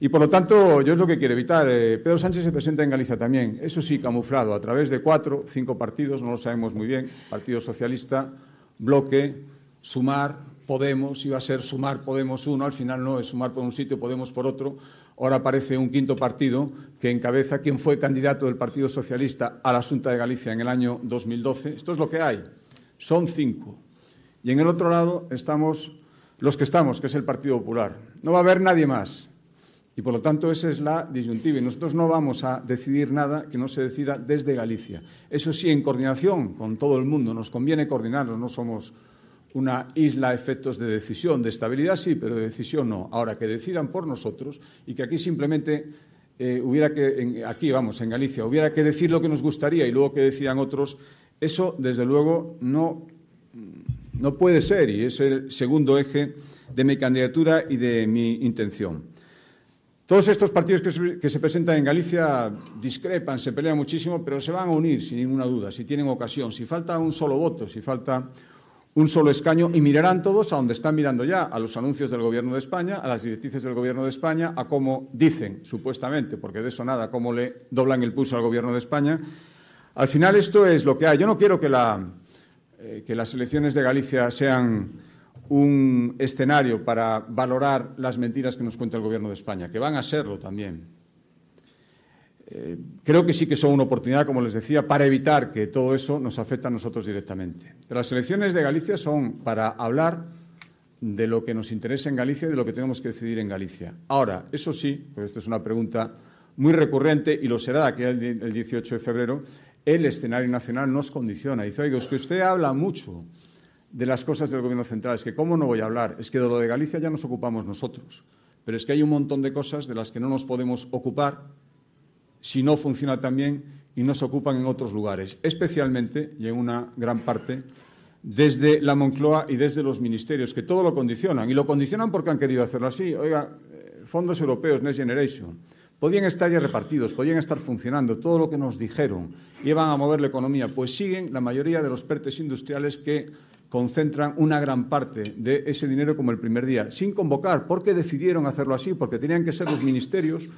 Y por lo tanto, yo es lo que quiero evitar. Eh, Pedro Sánchez se presenta en Galicia también, eso sí, camuflado, a través de cuatro, cinco partidos, no lo sabemos muy bien, Partido Socialista, Bloque, Sumar, Podemos, iba a ser Sumar Podemos uno, al final no, es Sumar por un sitio, Podemos por otro. Ahora aparece un quinto partido que encabeza quien fue candidato del Partido Socialista a la Junta de Galicia en el año 2012. Esto es lo que hay. Son cinco. Y en el otro lado estamos los que estamos, que es el Partido Popular. No va a haber nadie más. Y por lo tanto esa es la disyuntiva. Y nosotros no vamos a decidir nada que no se decida desde Galicia. Eso sí, en coordinación con todo el mundo. Nos conviene coordinarnos, no somos una isla efectos de decisión, de estabilidad sí, pero de decisión no. Ahora, que decidan por nosotros y que aquí simplemente eh, hubiera que, aquí vamos, en Galicia, hubiera que decir lo que nos gustaría y luego que decidan otros, eso desde luego no, no puede ser y es el segundo eje de mi candidatura y de mi intención. Todos estos partidos que se, que se, presentan en Galicia discrepan, se pelean muchísimo, pero se van a unir sin ninguna duda, si tienen ocasión. Si falta un solo voto, si falta un solo escaño y mirarán todos a donde están mirando ya, a los anuncios del Gobierno de España, a las directrices del Gobierno de España, a cómo dicen, supuestamente, porque de eso nada, cómo le doblan el pulso al Gobierno de España. Al final esto es lo que hay. Yo no quiero que, la, eh, que las elecciones de Galicia sean un escenario para valorar las mentiras que nos cuenta el Gobierno de España, que van a serlo también. Eh, creo que sí que son una oportunidad, como les decía, para evitar que todo eso nos afecte a nosotros directamente. Las elecciones de Galicia son para hablar de lo que nos interesa en Galicia y de lo que tenemos que decidir en Galicia. Ahora, eso sí, pues esto es una pregunta muy recurrente y lo será aquí el 18 de febrero, el escenario nacional nos condiciona. Dice, oiga, es que usted habla mucho de las cosas del Gobierno central, es que ¿cómo no voy a hablar? Es que de lo de Galicia ya nos ocupamos nosotros, pero es que hay un montón de cosas de las que no nos podemos ocupar si no funciona tan bien y no se ocupan en otros lugares, especialmente y en una gran parte desde la Moncloa y desde los ministerios, que todo lo condicionan. Y lo condicionan porque han querido hacerlo así. Oiga, eh, fondos europeos, Next Generation, podían estar ya repartidos, podían estar funcionando, todo lo que nos dijeron, iban a mover la economía, pues siguen la mayoría de los PERTES industriales que concentran una gran parte de ese dinero como el primer día, sin convocar, porque decidieron hacerlo así, porque tenían que ser los ministerios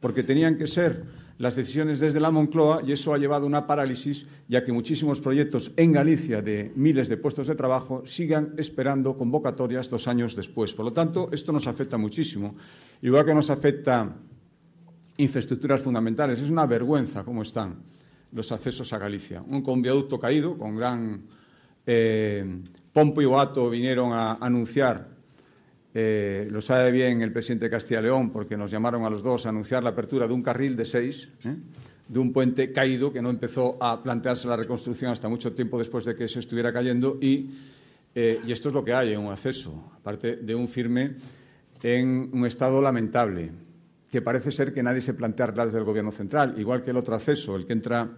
porque tenían que ser las decisiones desde la Moncloa y eso ha llevado a una parálisis, ya que muchísimos proyectos en Galicia de miles de puestos de trabajo sigan esperando convocatorias dos años después. Por lo tanto, esto nos afecta muchísimo. Igual que nos afecta infraestructuras fundamentales. Es una vergüenza cómo están los accesos a Galicia. Un con viaducto caído, con gran eh, pompo y boato vinieron a anunciar eh, lo sabe bien el presidente de Castilla y León, porque nos llamaron a los dos a anunciar la apertura de un carril de seis, ¿eh? de un puente caído que no empezó a plantearse la reconstrucción hasta mucho tiempo después de que se estuviera cayendo. Y, eh, y esto es lo que hay en un acceso, aparte de un firme en un estado lamentable, que parece ser que nadie se plantea desde el Gobierno central, igual que el otro acceso, el que entra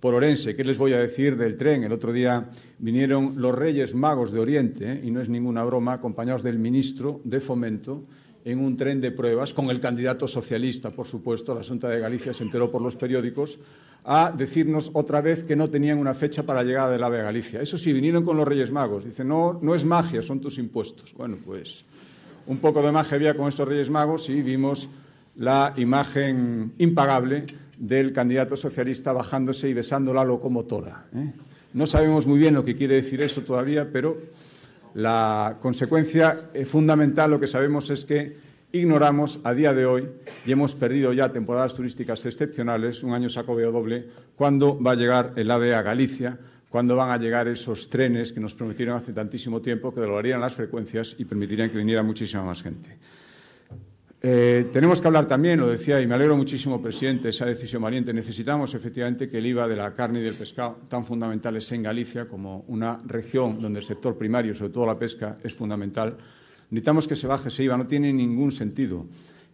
por Orense. ¿Qué les voy a decir del tren? El otro día vinieron los Reyes Magos de Oriente, ¿eh? y no es ninguna broma, acompañados del ministro de Fomento, en un tren de pruebas con el candidato socialista, por supuesto, la Junta de Galicia se enteró por los periódicos, a decirnos otra vez que no tenían una fecha para la llegada del AVE a Galicia. Eso sí, vinieron con los Reyes Magos. Dicen, no, no es magia, son tus impuestos. Bueno, pues un poco de magia había con estos Reyes Magos y vimos la imagen impagable del candidato socialista bajándose y besando la locomotora. ¿eh? No sabemos muy bien lo que quiere decir eso todavía, pero la consecuencia eh, fundamental lo que sabemos es que ignoramos a día de hoy y hemos perdido ya temporadas turísticas excepcionales, un año saco veo doble, cuándo va a llegar el AVE a Galicia, cuándo van a llegar esos trenes que nos prometieron hace tantísimo tiempo que doblarían las frecuencias y permitirían que viniera muchísima más gente. Eh, tenemos que hablar también, lo decía, y me alegro muchísimo, presidente, esa decisión valiente. Necesitamos efectivamente que el IVA de la carne y del pescado, tan fundamentales en Galicia como una región donde el sector primario, sobre todo la pesca, es fundamental, necesitamos que se baje ese IVA. No tiene ningún sentido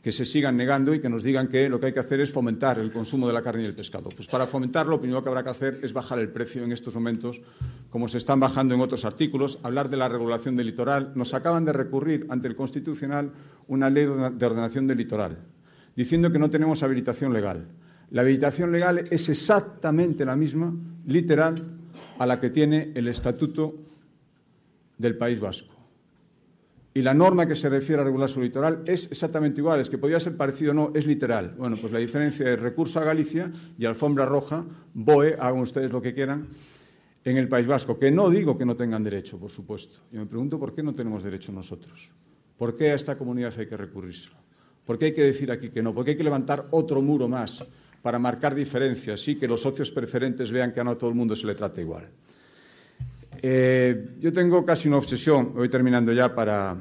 que se sigan negando y que nos digan que lo que hay que hacer es fomentar el consumo de la carne y el pescado. Pues para fomentarlo, lo primero que habrá que hacer es bajar el precio en estos momentos, como se están bajando en otros artículos, hablar de la regulación del litoral. Nos acaban de recurrir ante el Constitucional una ley de ordenación del litoral, diciendo que no tenemos habilitación legal. La habilitación legal es exactamente la misma, literal, a la que tiene el Estatuto del País Vasco y la norma que se refiere a regular su litoral es exactamente igual, es que podría ser parecido o no, es literal. Bueno, pues la diferencia es recurso a Galicia y alfombra roja, BOE, hagan ustedes lo que quieran, en el País Vasco, que no digo que no tengan derecho, por supuesto. Y me pregunto por qué no tenemos derecho nosotros. ¿Por qué a esta comunidad hay que recurrírselo? ¿Por qué hay que decir aquí que no? ¿Por qué hay que levantar otro muro más para marcar diferencias y que los socios preferentes vean que a no todo el mundo se le trata igual? Eh, yo tengo casi una obsesión, voy terminando ya, para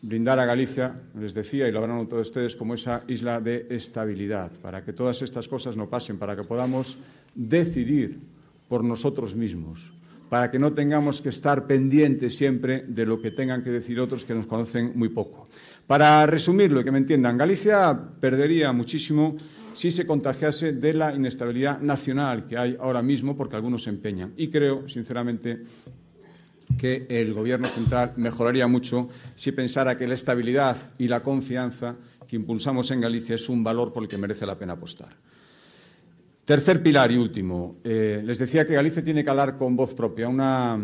brindar a Galicia, les decía, y lo habrán notado ustedes, como esa isla de estabilidad, para que todas estas cosas no pasen, para que podamos decidir por nosotros mismos, para que no tengamos que estar pendientes siempre de lo que tengan que decir otros que nos conocen muy poco. Para resumirlo y que me entiendan, Galicia perdería muchísimo si se contagiase de la inestabilidad nacional que hay ahora mismo, porque algunos se empeñan. Y creo, sinceramente, que el Gobierno central mejoraría mucho si pensara que la estabilidad y la confianza que impulsamos en Galicia es un valor por el que merece la pena apostar. Tercer pilar y último. Eh, les decía que Galicia tiene que hablar con voz propia, una,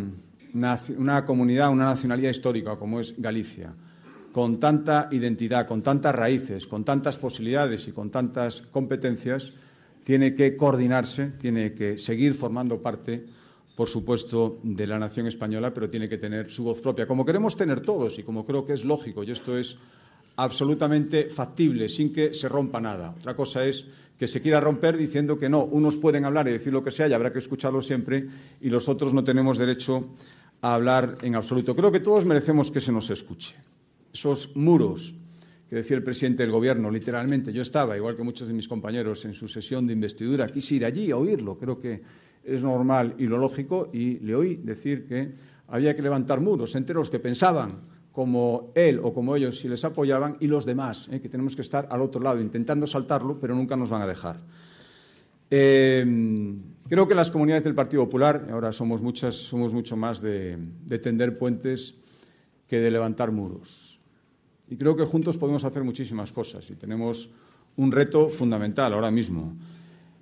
una comunidad, una nacionalidad histórica como es Galicia, con tanta identidad, con tantas raíces, con tantas posibilidades y con tantas competencias, tiene que coordinarse, tiene que seguir formando parte por supuesto, de la nación española, pero tiene que tener su voz propia, como queremos tener todos y como creo que es lógico, y esto es absolutamente factible, sin que se rompa nada. Otra cosa es que se quiera romper diciendo que no, unos pueden hablar y decir lo que sea y habrá que escucharlo siempre, y los otros no tenemos derecho a hablar en absoluto. Creo que todos merecemos que se nos escuche. Esos muros que decía el presidente del Gobierno, literalmente, yo estaba, igual que muchos de mis compañeros, en su sesión de investidura, quise ir allí a oírlo, creo que es normal y lo lógico, y le oí decir que había que levantar muros entre los que pensaban como él o como ellos si les apoyaban y los demás, ¿eh? que tenemos que estar al otro lado intentando saltarlo, pero nunca nos van a dejar. Eh, creo que las comunidades del Partido Popular, ahora somos muchas, somos mucho más de tender puentes que de levantar muros. Y creo que juntos podemos hacer muchísimas cosas y tenemos un reto fundamental ahora mismo.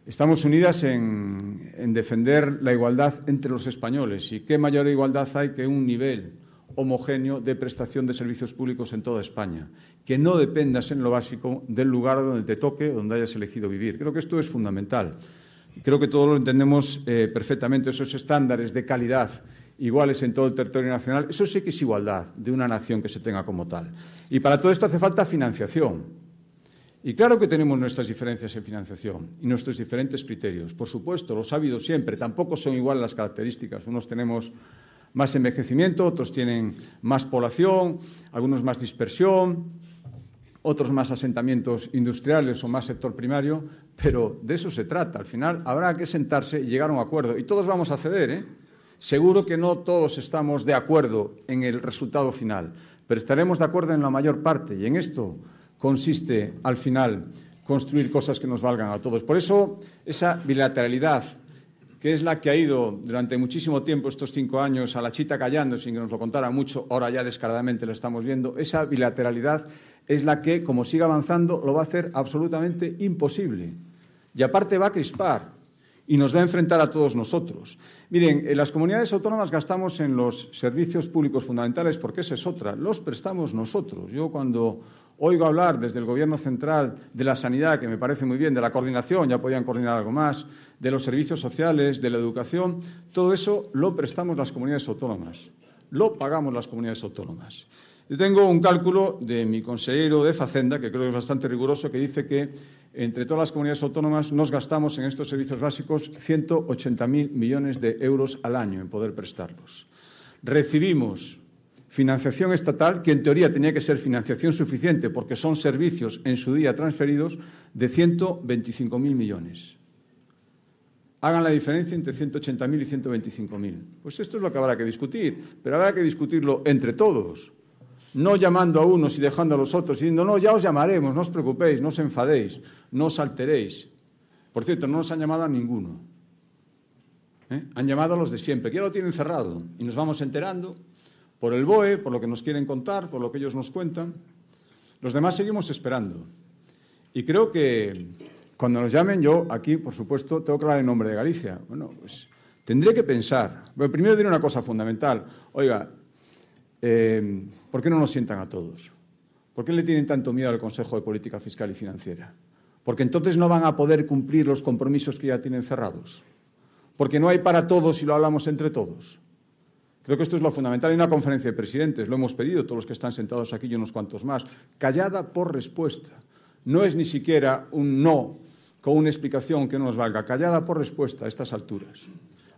Estamos unidas en, defender la igualdad entre los españoles. ¿Y qué mayor igualdad hay que un nivel homogéneo de prestación de servicios públicos en toda España? Que no dependas en lo básico del lugar donde te toque, donde hayas elegido vivir. Creo que esto es fundamental. Creo que todos lo entendemos eh, perfectamente, esos estándares de calidad iguales en todo el territorio nacional. Eso sí que es igualdad de una nación que se tenga como tal. Y para todo esto hace falta financiación. Y claro que tenemos nuestras diferencias en financiación y nuestros diferentes criterios. Por supuesto, los ha habido siempre. Tampoco son iguales las características. Unos tenemos más envejecimiento, otros tienen más población, algunos más dispersión, otros más asentamientos industriales o más sector primario, pero de eso se trata. Al final habrá que sentarse y llegar a un acuerdo. Y todos vamos a ceder. ¿eh? Seguro que no todos estamos de acuerdo en el resultado final, pero estaremos de acuerdo en la mayor parte. Y en esto consiste al final construir cosas que nos valgan a todos. Por eso esa bilateralidad que es la que ha ido durante muchísimo tiempo, estos cinco años, a la chita callando sin que nos lo contara mucho, ahora ya descaradamente lo estamos viendo, esa bilateralidad es la que, como siga avanzando, lo va a hacer absolutamente imposible. Y aparte va a crispar y nos va a enfrentar a todos nosotros. Miren, en las comunidades autónomas gastamos en los servicios públicos fundamentales porque esa es otra, los prestamos nosotros. Yo cuando oigo hablar desde el Gobierno central de la sanidad, que me parece muy bien, de la coordinación, ya podían coordinar algo más, de los servicios sociales, de la educación, todo eso lo prestamos las comunidades autónomas, lo pagamos las comunidades autónomas. Yo tengo un cálculo de mi consejero de Facenda, que creo que es bastante riguroso, que dice que entre todas las comunidades autónomas nos gastamos en estos servicios básicos 180.000 millones de euros al año en poder prestarlos. Recibimos financiación estatal, que en teoría tenía que ser financiación suficiente porque son servicios en su día transferidos, de 125.000 millones. Hagan la diferencia entre 180.000 y 125.000. Pues esto es lo que habrá que discutir, pero habrá que discutirlo entre todos no llamando a unos y dejando a los otros, diciendo, no, ya os llamaremos, no os preocupéis, no os enfadéis, no os alteréis. Por cierto, no nos han llamado a ninguno. ¿Eh? Han llamado a los de siempre, que ya lo tienen cerrado. Y nos vamos enterando por el BOE, por lo que nos quieren contar, por lo que ellos nos cuentan. Los demás seguimos esperando. Y creo que cuando nos llamen, yo aquí, por supuesto, tengo que hablar en nombre de Galicia. Bueno, pues tendré que pensar. Bueno, primero diré una cosa fundamental. Oiga, eh, ¿Por qué no nos sientan a todos? ¿Por qué le tienen tanto miedo al Consejo de Política Fiscal y Financiera? Porque entonces no van a poder cumplir los compromisos que ya tienen cerrados. Porque no hay para todos y lo hablamos entre todos. Creo que esto es lo fundamental. Hay una conferencia de presidentes, lo hemos pedido todos los que están sentados aquí y unos cuantos más. Callada por respuesta. No es ni siquiera un no con una explicación que no nos valga. Callada por respuesta a estas alturas.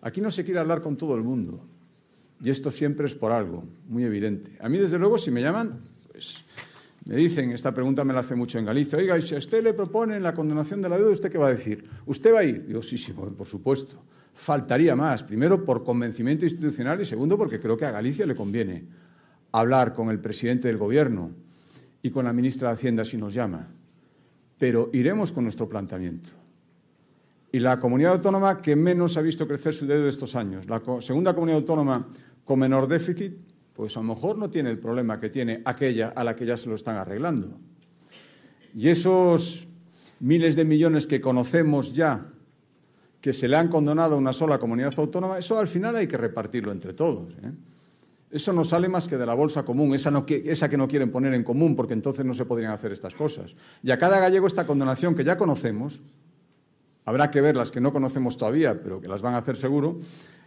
Aquí no se quiere hablar con todo el mundo. Y esto siempre es por algo, muy evidente. A mí, desde luego, si me llaman, pues me dicen, esta pregunta me la hace mucho en Galicia, oiga, y si a usted le proponen la condonación de la deuda, ¿usted qué va a decir? ¿Usted va a ir? Digo, sí, sí, por supuesto. Faltaría más. Primero, por convencimiento institucional y segundo, porque creo que a Galicia le conviene hablar con el presidente del Gobierno y con la ministra de Hacienda si nos llama. Pero iremos con nuestro planteamiento y la comunidad autónoma que menos ha visto crecer su deuda estos años. La segunda comunidad autónoma con menor déficit, pues a lo mejor no tiene el problema que tiene aquella a la que ya se lo están arreglando. Y esos miles de millones que conocemos ya, que se le han condonado a una sola comunidad autónoma, eso al final hay que repartirlo entre todos. ¿eh? Eso no sale más que de la bolsa común, esa, esa que no quieren poner en común, porque entonces no se podrían hacer estas cosas. Y a cada gallego esta condonación que ya conocemos, habrá que ver las que no conocemos todavía, pero que las van a hacer seguro,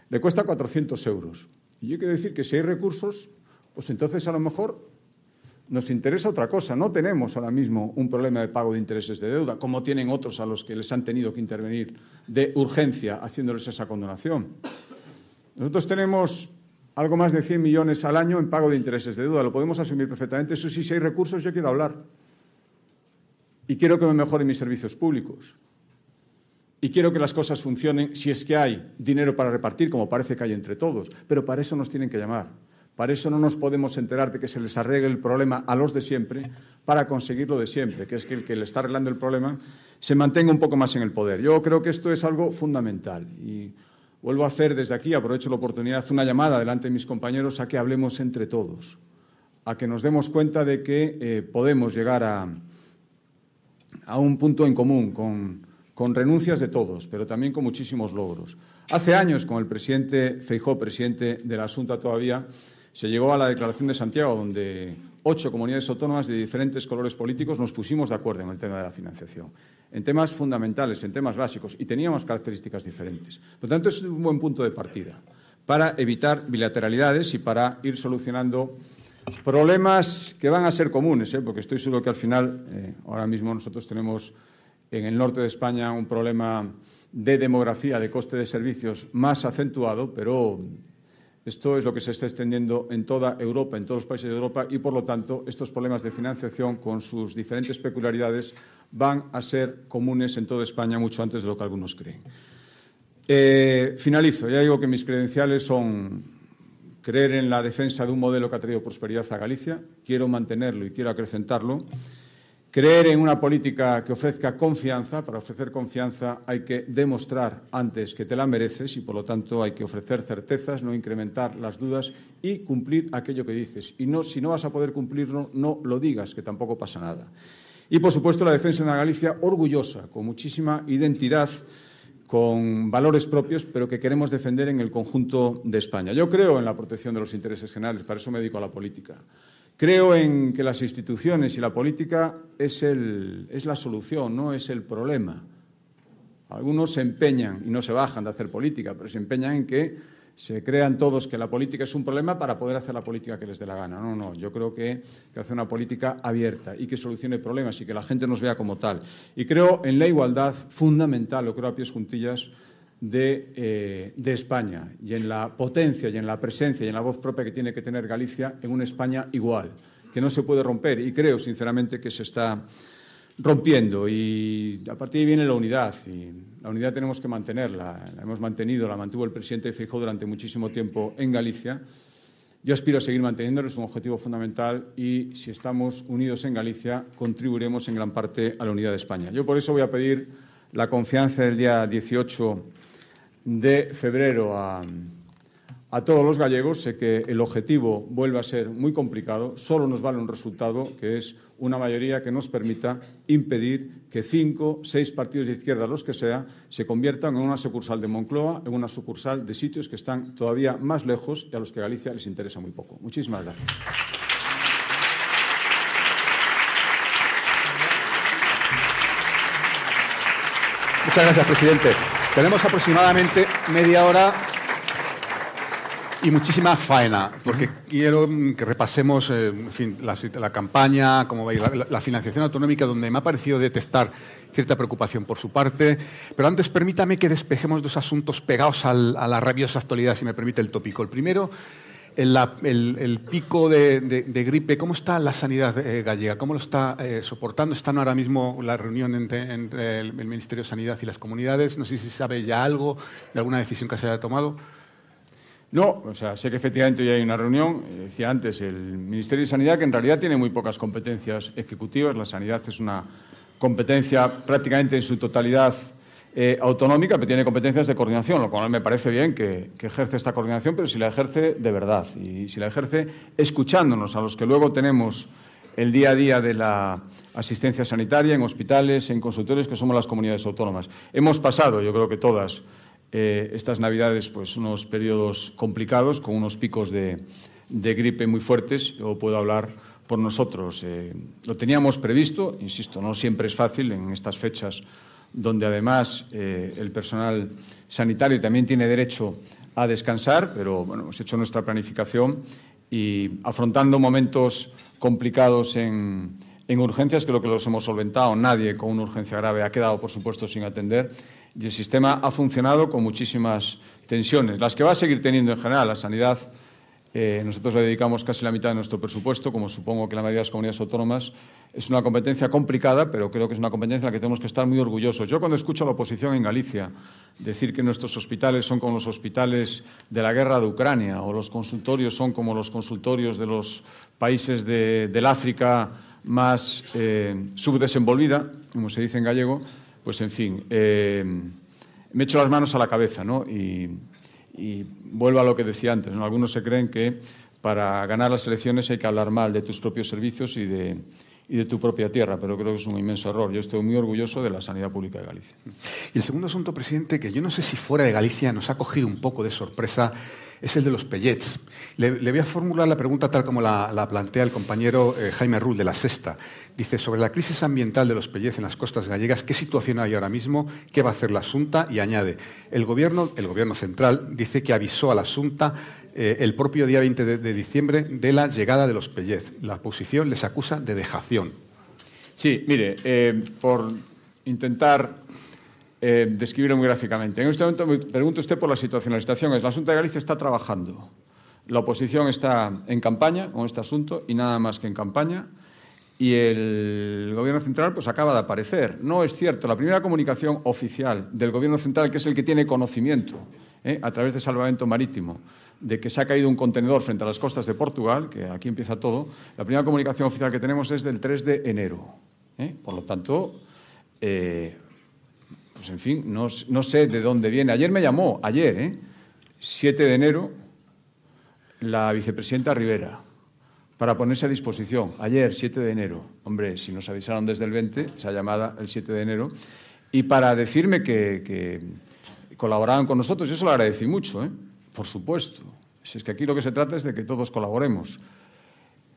le cuesta 400 euros. Y yo quiero decir que si hay recursos, pues entonces a lo mejor nos interesa otra cosa. No tenemos ahora mismo un problema de pago de intereses de deuda, como tienen otros a los que les han tenido que intervenir de urgencia haciéndoles esa condonación. Nosotros tenemos algo más de 100 millones al año en pago de intereses de deuda. Lo podemos asumir perfectamente. Eso sí, si hay recursos, yo quiero hablar. Y quiero que me mejoren mis servicios públicos y quiero que las cosas funcionen si es que hay dinero para repartir, como parece que hay entre todos. Pero para eso nos tienen que llamar. Para eso no nos podemos enterar de que se les arregle el problema a los de siempre para conseguir lo de siempre, que es que el que le está arreglando el problema se mantenga un poco más en el poder. Yo creo que esto es algo fundamental y vuelvo a hacer desde aquí, aprovecho la oportunidad, una llamada delante de mis compañeros a que hablemos entre todos, a que nos demos cuenta de que eh, podemos llegar a, a un punto en común con con renuncias de todos, pero también con muchísimos logros. Hace años, con el presidente Feijó, presidente de la Asunta todavía, se llegó a la Declaración de Santiago, donde ocho comunidades autónomas de diferentes colores políticos nos pusimos de acuerdo en el tema de la financiación, en temas fundamentales, en temas básicos, y teníamos características diferentes. Por lo tanto, es un buen punto de partida para evitar bilateralidades y para ir solucionando problemas que van a ser comunes, ¿eh? porque estoy seguro que al final, eh, ahora mismo nosotros tenemos en el norte de España un problema de demografía, de coste de servicios más acentuado, pero esto es lo que se está extendiendo en toda Europa, en todos los países de Europa, y por lo tanto estos problemas de financiación con sus diferentes peculiaridades van a ser comunes en toda España mucho antes de lo que algunos creen. Eh, finalizo. Ya digo que mis credenciales son creer en la defensa de un modelo que ha traído prosperidad a Galicia. Quiero mantenerlo y quiero acrecentarlo Creer en una política que ofrezca confianza. Para ofrecer confianza hay que demostrar antes que te la mereces y, por lo tanto, hay que ofrecer certezas, no incrementar las dudas y cumplir aquello que dices. Y no, si no vas a poder cumplirlo, no lo digas, que tampoco pasa nada. Y, por supuesto, la defensa de una Galicia orgullosa, con muchísima identidad, con valores propios, pero que queremos defender en el conjunto de España. Yo creo en la protección de los intereses generales, para eso me dedico a la política. Creo en que las instituciones y la política es, la solución, no es el problema. Algunos se empeñan y no se bajan de hacer política, pero se empeñan en que se crean todos que la política es un problema para poder hacer la política que les dé la gana. No, no, yo creo que, que hacer una política abierta y que solucione problemas y que la gente nos vea como tal. Y creo en la igualdad fundamental, lo creo a pies juntillas, de, eh, de, España y en la potencia y en la presencia y en la voz propia que tiene que tener Galicia en una España igual, que no se puede romper y creo sinceramente que se está rompiendo y a partir de ahí viene la unidad y la unidad tenemos que mantenerla, la hemos mantenido, la mantuvo el presidente Feijóo durante muchísimo tiempo en Galicia. Yo aspiro a seguir manteniéndolo, es un objetivo fundamental y si estamos unidos en Galicia contribuiremos en gran parte a la unidad de España. Yo por eso voy a pedir la confianza del día 18 de febrero a, a, todos los gallegos. Sé que el objetivo vuelve a ser muy complicado. Solo nos vale un resultado, que es una mayoría que nos permita impedir que cinco, seis partidos de izquierda, los que sea, se conviertan en una sucursal de Moncloa, en una sucursal de sitios que están todavía más lejos y a los que Galicia les interesa muy poco. Muchísimas gracias. Muchas gracias, presidente. Tenemos aproximadamente media hora y muchísima faena, porque quiero que repasemos eh, en fin, la, la, campaña, cómo va a ir la, la, financiación autonómica, donde me ha parecido detectar cierta preocupación por su parte. Pero antes permítame que despejemos dos asuntos pegados al, a la rabiosa actualidad, si me permite el tópico. El primero, el, el, el pico de, de, gripe. ¿Cómo está la sanidad eh, gallega? ¿Cómo lo está eh, soportando? ¿Están ahora mismo la reunión entre, entre el, el Ministerio de Sanidad y las comunidades? No sé si sabe ya algo de alguna decisión que se haya tomado. No, o sea, sé que efectivamente hoy hay una reunión, eh, decía antes, el Ministerio de Sanidad, que en realidad tiene muy pocas competencias ejecutivas, la sanidad es una competencia prácticamente en su totalidad eh, autonómica, pero tiene competencias de coordinación, lo cual me parece bien que, ejerce esta coordinación, pero si la ejerce de verdad y si la ejerce escuchándonos a los que luego tenemos el día a día de la asistencia sanitaria en hospitales, en consultorios, que somos las comunidades autónomas. Hemos pasado, yo creo que todas, eh, estas Navidades, pues unos periodos complicados, con unos picos de, de gripe muy fuertes. Yo puedo hablar por nosotros. Eh, lo teníamos previsto, insisto, no siempre es fácil en estas fechas donde además eh, el personal sanitario también tiene derecho a descansar, pero bueno, hemos hecho nuestra planificación y afrontando momentos complicados en, en urgencias, creo que los hemos solventado. Nadie con una urgencia grave ha quedado, por supuesto, sin atender y el sistema ha funcionado con muchísimas tensiones, las que va a seguir teniendo en general la sanidad. Eh, nosotros le dedicamos casi la mitad de nuestro presupuesto, como supongo que la mayoría de las comunidades autónomas. Es una competencia complicada, pero creo que es una competencia en la que tenemos que estar muy orgullosos. Yo cuando escucho a la oposición en Galicia decir que nuestros hospitales son como los hospitales de la guerra de Ucrania o los consultorios son como los consultorios de los países de, del África más eh, subdesenvolvida, como se dice en gallego, pues en fin, eh, me echo las manos a la cabeza, ¿no? Y vuelvo a lo que decía antes, ¿no? Algunos se creen que para ganar las elecciones hay que hablar mal de tus propios servicios y de, y de tu propia tierra, pero creo que es un inmenso error. Yo estoy muy orgulloso de la sanidad pública de Galicia. Y el segundo asunto, presidente, que yo no sé si fuera de Galicia nos ha cogido un poco de sorpresa, es el de los pellets. Le, voy a formular la pregunta tal como la, la plantea el compañero eh, Jaime Rull de la Sexta. Dice, sobre la crisis ambiental de los pellets en las costas gallegas, ¿qué situación hay ahora mismo? ¿Qué va a hacer la Asunta? Y añade, el gobierno, el gobierno central dice que avisó a la Asunta eh, el propio día 20 de, de, diciembre de la llegada de los pellets. La oposición les acusa de dejación. Sí, mire, eh, por intentar eh, describirlo muy gráficamente. En este momento me pregunto usted por la situación. La situación es, la Asunta de Galicia está trabajando. La oposición está en campaña con este asunto y nada más que en campaña y el Gobierno Central pues acaba de aparecer. No es cierto, la primera comunicación oficial del Gobierno Central, que es el que tiene conocimiento ¿eh? a través de salvamento marítimo, de que se ha caído un contenedor frente a las costas de Portugal, que aquí empieza todo, la primera comunicación oficial que tenemos es del 3 de enero. ¿eh? Por lo tanto, eh, pues en fin, no, sé de dónde viene. Ayer me llamó, ayer, ¿eh? 7 de enero, la vicepresidenta Rivera para ponerse a disposición. Ayer, 7 de enero, hombre, si nos avisaron desde el 20, esa llamada el 7 de enero, y para decirme que, que colaboraban con nosotros, yo se lo agradecí mucho, ¿eh? por supuesto. Si es que aquí lo que se trata es de que todos colaboremos.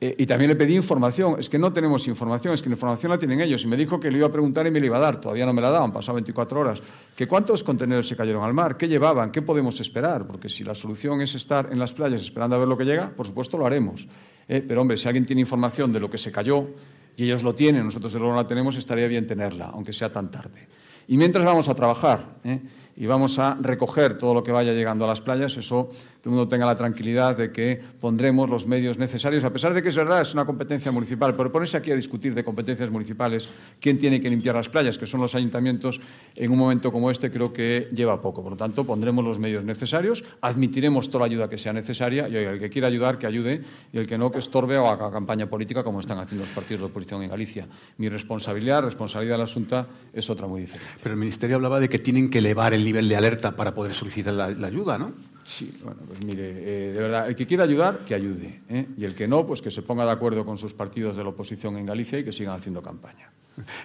Eh, y también le pedí información. Es que no tenemos información, es que la información la tienen ellos. Y me dijo que le iba a preguntar y me la iba a dar. Todavía no me la daban, pasado 24 horas. ¿Que ¿Cuántos contenedores se cayeron al mar? ¿Qué llevaban? ¿Qué podemos esperar? Porque si la solución es estar en las playas esperando a ver lo que llega, por supuesto lo haremos. Eh, pero hombre, si alguien tiene información de lo que se cayó y ellos lo tienen, nosotros de luego no la tenemos, estaría bien tenerla, aunque sea tan tarde. Y mientras vamos a trabajar. ¿eh? Y vamos a recoger todo lo que vaya llegando a las playas. Eso, todo el mundo tenga la tranquilidad de que pondremos los medios necesarios, a pesar de que es verdad, es una competencia municipal, pero ponerse aquí a discutir de competencias municipales, quién tiene que limpiar las playas, que son los ayuntamientos, en un momento como este creo que lleva poco. Por lo tanto, pondremos los medios necesarios, admitiremos toda la ayuda que sea necesaria y el que quiera ayudar, que ayude, y el que no, que estorbe o haga campaña política como están haciendo los partidos de oposición en Galicia. Mi responsabilidad, responsabilidad del asunto, es otra muy diferente. Pero el Ministerio hablaba de que tienen que elevar el nivel de alerta para poder solicitar la, la ayuda, ¿no? Sí, bueno, pues mire, eh, de verdad, el que quiera ayudar, que ayude. ¿eh? Y el que no, pues que se ponga de acuerdo con sus partidos de la oposición en Galicia y que sigan haciendo campaña.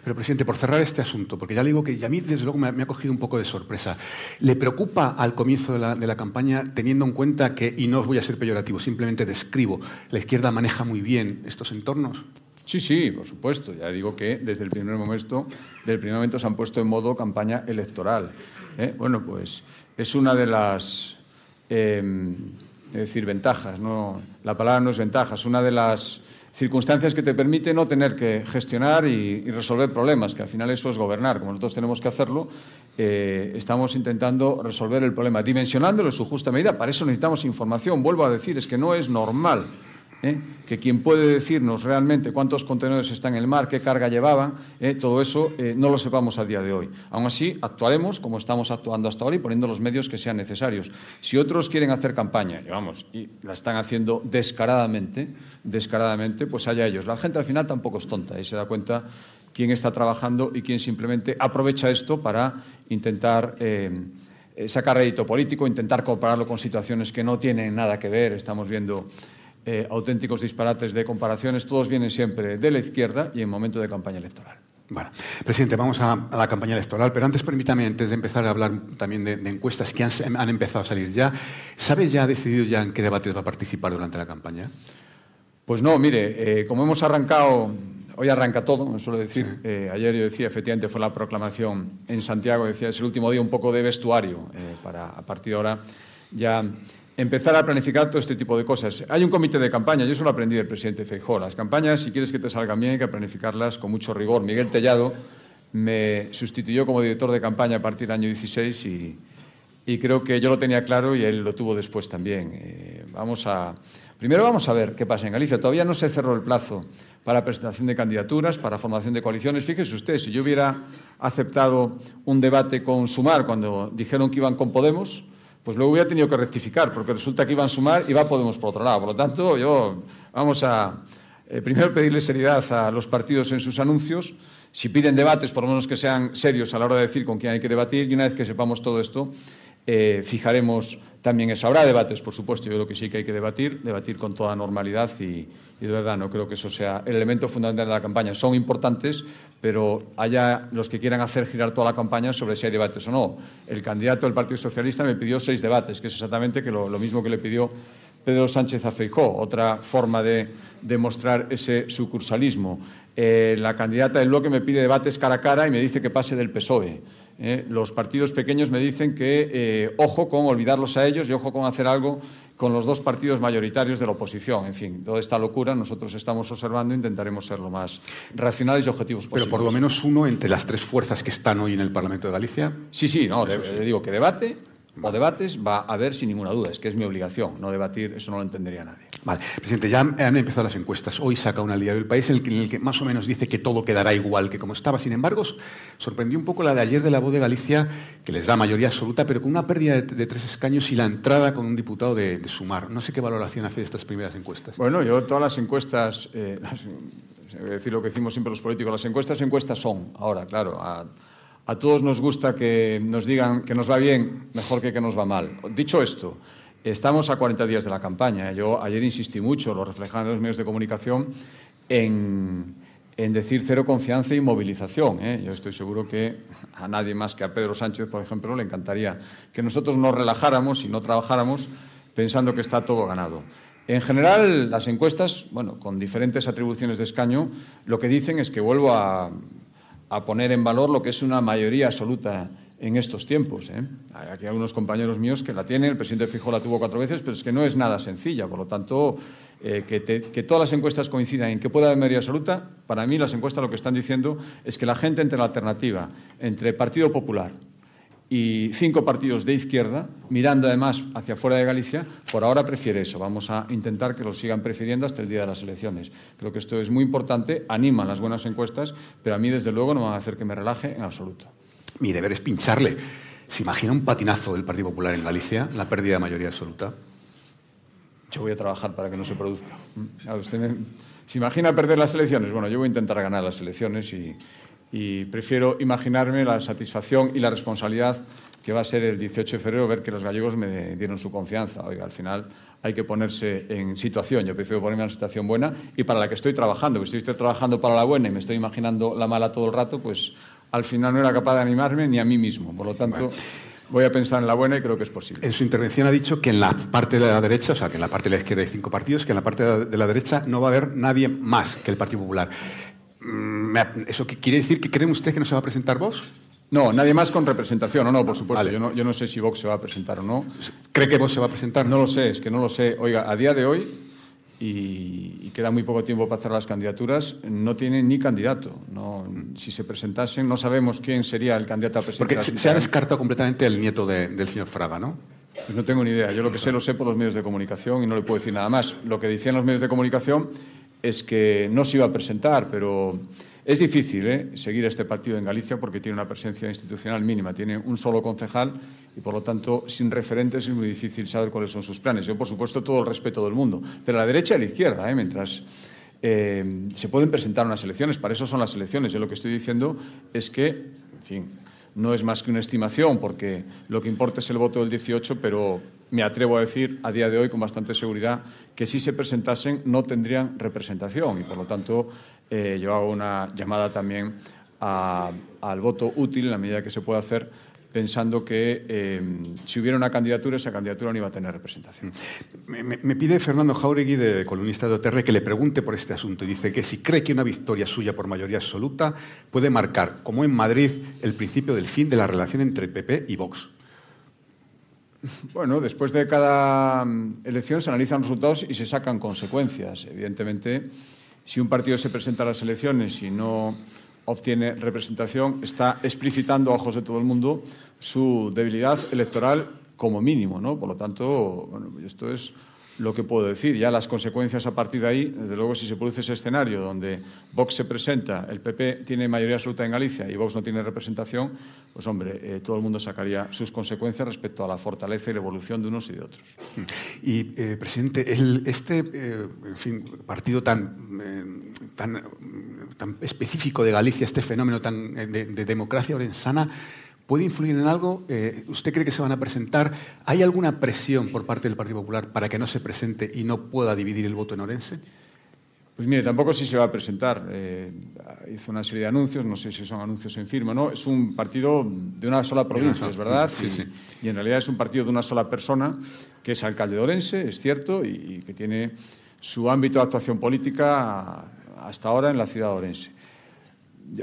Pero, presidente, por cerrar este asunto, porque ya le digo que a mí, desde luego, me, me, ha cogido un poco de sorpresa. ¿Le preocupa al comienzo de la, de la, campaña, teniendo en cuenta que, y no voy a ser peyorativo, simplemente describo, la izquierda maneja muy bien estos entornos? Sí, sí, por supuesto. Ya digo que desde el primer momento, desde el primer momento se han puesto en modo campaña electoral. ¿Eh? Bueno, pues es una de las, eh, decir, ventajas. ¿no? La palabra no es ventaja, es una de las circunstancias que te permite no tener que gestionar y, y, resolver problemas, que al final eso es gobernar, como nosotros tenemos que hacerlo, eh, estamos intentando resolver el problema, dimensionándolo en su justa medida. Para eso necesitamos información. Vuelvo a decir, es que no es normal ¿eh? que quien puede decirnos realmente cuántos contenedores están en el mar, qué carga llevaban, ¿eh? todo eso eh, no lo sepamos a día de hoy. Aún así, actuaremos como estamos actuando hasta ahora y poniendo los medios que sean necesarios. Si otros quieren hacer campaña, y y la están haciendo descaradamente, descaradamente, pues allá ellos. La gente al final tampoco es tonta y se da cuenta quién está trabajando y quién simplemente aprovecha esto para intentar sacar rédito político, intentar compararlo con situaciones que no tienen nada que ver. Estamos viendo eh, auténticos disparates de comparaciones, todos vienen siempre de la izquierda y en momento de campaña electoral. Bueno, presidente, vamos a, a, la campaña electoral, pero antes permítame, antes de empezar a hablar también de, de encuestas que han, han, empezado a salir ya, ¿sabe ya, ha decidido ya en qué debates va a participar durante la campaña? Pues no, mire, eh, como hemos arrancado, hoy arranca todo, me suelo decir, sí. eh, ayer yo decía, efectivamente fue la proclamación en Santiago, decía, es el último día un poco de vestuario, eh, para a partir de ahora ya empezar a planificar todo este tipo de cosas. Hay un comité de campaña, yo eso lo aprendí del presidente Feijóo. Las campañas, si quieres que te salgan bien, hay que planificarlas con mucho rigor. Miguel Tellado me sustituyó como director de campaña a partir del año 16 y, y creo que yo lo tenía claro y él lo tuvo después también. Eh, vamos a, primero vamos a ver qué pasa en Galicia. Todavía no se cerró el plazo para presentación de candidaturas, para formación de coaliciones. Fíjese usted, si yo hubiera aceptado un debate con Sumar cuando dijeron que iban con Podemos, pues luego hubiera tenido que rectificar, porque resulta que iban a sumar y va Podemos por otro lado. Por lo tanto, yo vamos a eh, primero pedirle seriedad a los partidos en sus anuncios. Si piden debates, por lo menos que sean serios a la hora de decir con quién hay que debatir. Y una vez que sepamos todo esto, eh, fijaremos también eso. Habrá debates, por supuesto. Yo creo que sí que hay que debatir, debatir con toda normalidad y, y de verdad no creo que eso sea el elemento fundamental de la campaña. Son importantes, pero haya los que quieran hacer girar toda la campaña sobre si hay debates o no. El candidato del Partido Socialista me pidió seis debates, que es exactamente que lo, mismo que le pidió Pedro Sánchez a Feijó, otra forma de demostrar ese sucursalismo. Eh, la candidata del bloque me pide debates cara a cara y me dice que pase del PSOE. Eh, los partidos pequeños me dicen que eh, ojo con olvidarlos a ellos y ojo con hacer algo con los dos partidos mayoritarios de la oposición. En fin, toda esta locura nosotros estamos observando e intentaremos ser lo más racionales y objetivos posibles. Pero por lo menos uno entre las tres fuerzas que están hoy en el Parlamento de Galicia. Sí, sí, no, le, le digo que debate o debates va a haber sin ninguna duda. Es que es mi obligación. No debatir, eso no lo entendería nadie. Vale. Presidente, ya han empezado las encuestas. Hoy saca una Liga del País en el, que, en el, que, más o menos dice que todo quedará igual que como estaba. Sin embargo, sorprendió un poco la de ayer de la voz de Galicia, que les da mayoría absoluta, pero con una pérdida de, de tres escaños y la entrada con un diputado de, de, Sumar. No sé qué valoración hace de estas primeras encuestas. Bueno, yo todas las encuestas, eh, las, decir lo que decimos siempre los políticos, las encuestas, encuestas son. Ahora, claro, a, a todos nos gusta que nos digan que nos va bien mejor que que nos va mal. Dicho esto, estamos a 40 días de la campaña. Yo ayer insistí mucho, lo reflejaban los medios de comunicación, en, decir cero confianza y movilización. ¿eh? Yo estoy seguro que a nadie más que a Pedro Sánchez, por ejemplo, le encantaría que nosotros nos relajáramos y no trabajáramos pensando que está todo ganado. En general, las encuestas, bueno, con diferentes atribuciones de escaño, lo que dicen es que vuelvo a, a poner en valor lo que es una mayoría absoluta en estos tiempos. ¿eh? Hay aquí algunos compañeros míos que la tienen, el presidente Fijó la tuvo cuatro veces, pero es que no es nada sencilla. Por lo tanto, eh, que, que, todas las encuestas coincidan en que pueda haber mayoría absoluta, para mí las encuestas lo que están diciendo es que la gente entre la alternativa entre Partido Popular y cinco partidos de izquierda, mirando además hacia fuera de Galicia, por ahora prefiere eso. Vamos a intentar que lo sigan prefiriendo hasta el día de las elecciones. Creo que esto es muy importante, animan las buenas encuestas, pero a mí desde luego no van a hacer que me relaje en absoluto. Mi deber es pincharle. ¿Se imagina un patinazo del Partido Popular en Galicia, la pérdida de mayoría absoluta? Yo voy a trabajar para que no se produzca. Me... ¿Se imagina perder las elecciones? Bueno, yo voy a intentar ganar las elecciones y, y prefiero imaginarme la satisfacción y la responsabilidad que va a ser el 18 de febrero ver que los gallegos me dieron su confianza. Oiga, al final hay que ponerse en situación. Yo prefiero ponerme en una situación buena y para la que estoy trabajando. Porque si estoy trabajando para la buena y me estoy imaginando la mala todo el rato, pues al final no era capaz de animarme ni a mí mismo. Por lo tanto, bueno. voy a pensar en la buena y creo que es posible. En su intervención ha dicho que en la parte de la derecha, o sea, que en la parte de la izquierda hay cinco partidos, que en la parte de la derecha no va a haber nadie más que el Partido Popular. Mm, ¿Eso quiere decir que creen usted que no se va a presentar Vox? No, nadie más con representación, o no, por supuesto. Vale. Yo, no, yo no sé si Vox se va a presentar o no. ¿Cree que Vox se va a presentar? No lo sé, es que no lo sé. Oiga, a día de hoy, y, y queda muy poco tiempo para hacer las candidaturas, no tienen ni candidato. No, si se presentasen, no sabemos quién sería el candidato a presentar. Porque se ha descartado completamente el nieto de, del señor Fraga, ¿no? Pues no tengo ni idea. Yo lo que sé lo sé por los medios de comunicación y no le puedo decir nada más. Lo que decían los medios de comunicación es que no se iba a presentar, pero es difícil ¿eh? seguir este partido en Galicia porque tiene una presencia institucional mínima, tiene un solo concejal y, por lo tanto, sin referentes es muy difícil saber cuáles son sus planes. Yo, por supuesto, todo el respeto del mundo, pero a la derecha y a la izquierda, ¿eh? mientras eh, se pueden presentar unas elecciones, para eso son las elecciones. Yo lo que estoy diciendo es que, en fin, no es más que una estimación, porque lo que importa es el voto del 18, pero me atrevo a decir a día de hoy con bastante seguridad que si se presentasen no tendrían representación y, por lo tanto, eh, yo hago una llamada también al voto útil en la medida que se pueda hacer pensando que eh, si hubiera una candidatura, esa candidatura no iba a tener representación. Me, pide Fernando Jauregui, de columnista de OTR, que le pregunte por este asunto. Dice que si cree que una victoria suya por mayoría absoluta puede marcar, como en Madrid, el principio del fin de la relación entre PP y Vox. Bueno, después de cada mm, elección se analizan resultados y se sacan consecuencias. Evidentemente, si un partido se presenta a las elecciones y no obtiene representación, está explicitando a ojos de todo el mundo su debilidad electoral como mínimo, ¿no? Por lo tanto, bueno, esto es lo que puedo decir. Ya las consecuencias a partir de ahí, desde luego, si se produce ese escenario donde Vox se presenta, el PP tiene mayoría absoluta en Galicia y Vox no tiene representación, pues hombre, eh, todo el mundo sacaría sus consecuencias respecto a la fortaleza y la evolución de unos y de otros. Y, eh, presidente, el, este eh, en fin, partido tan, tan, tan, específico de Galicia, este fenómeno tan de, de democracia orensana, ¿Puede influir en algo? Eh, ¿Usted cree que se van a presentar? ¿Hay alguna presión por parte del Partido Popular para que no se presente y no pueda dividir el voto en Orense? Pues mire, tampoco si se va a presentar. Eh, hizo una serie de anuncios, no sé si son anuncios en firma, ¿no? Es un partido de una sola provincia, es verdad, sí, y, sí. y, en realidad es un partido de una sola persona, que es alcalde de Orense, es cierto, y, y que tiene su ámbito de actuación política hasta ahora en la ciudad de Orense.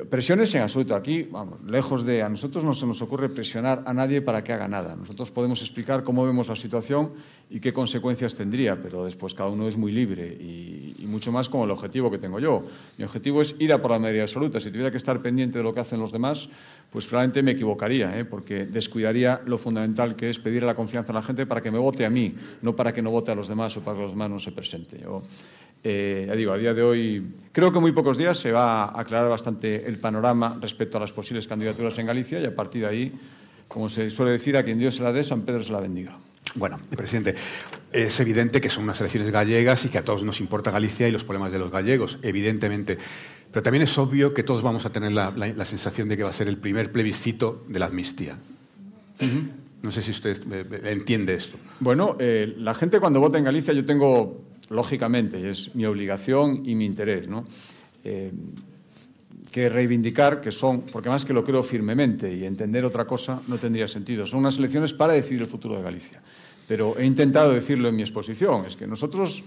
Presiones en absoluto. Aquí, vamos, lejos de... A nosotros no se nos ocurre presionar a nadie para que haga nada. Nosotros podemos explicar cómo vemos la situación y qué consecuencias tendría, pero después cada uno es muy libre y, y mucho más con el objetivo que tengo yo. Mi objetivo es ir a por la mayoría absoluta. Si tuviera que estar pendiente de lo que hacen los demás, pues probablemente me equivocaría, ¿eh? porque descuidaría lo fundamental que es pedir la confianza a la gente para que me vote a mí, no para que no vote a los demás o para que los demás no se presente. Yo, eh, ya digo, a día de hoy, creo que en muy pocos días se va a aclarar bastante el panorama respecto a las posibles candidaturas en Galicia y a partir de ahí, como se suele decir, a quien Dios se la dé, San Pedro se la bendiga. Bueno, presidente, es evidente que son unas elecciones gallegas y que a todos nos importa Galicia y los problemas de los gallegos, evidentemente. Pero también es obvio que todos vamos a tener la, sensación de que va a ser el primer plebiscito de la amnistía. No sé si usted eh, eh, entiende esto. Bueno, eh, la gente cuando vota en Galicia, yo tengo, lógicamente, y es mi obligación y mi interés, ¿no? que reivindicar que son, porque más que lo creo firmemente y entender otra cosa no tendría sentido, son unas elecciones para decidir el futuro de Galicia. Pero he intentado decirlo en mi exposición, es que nosotros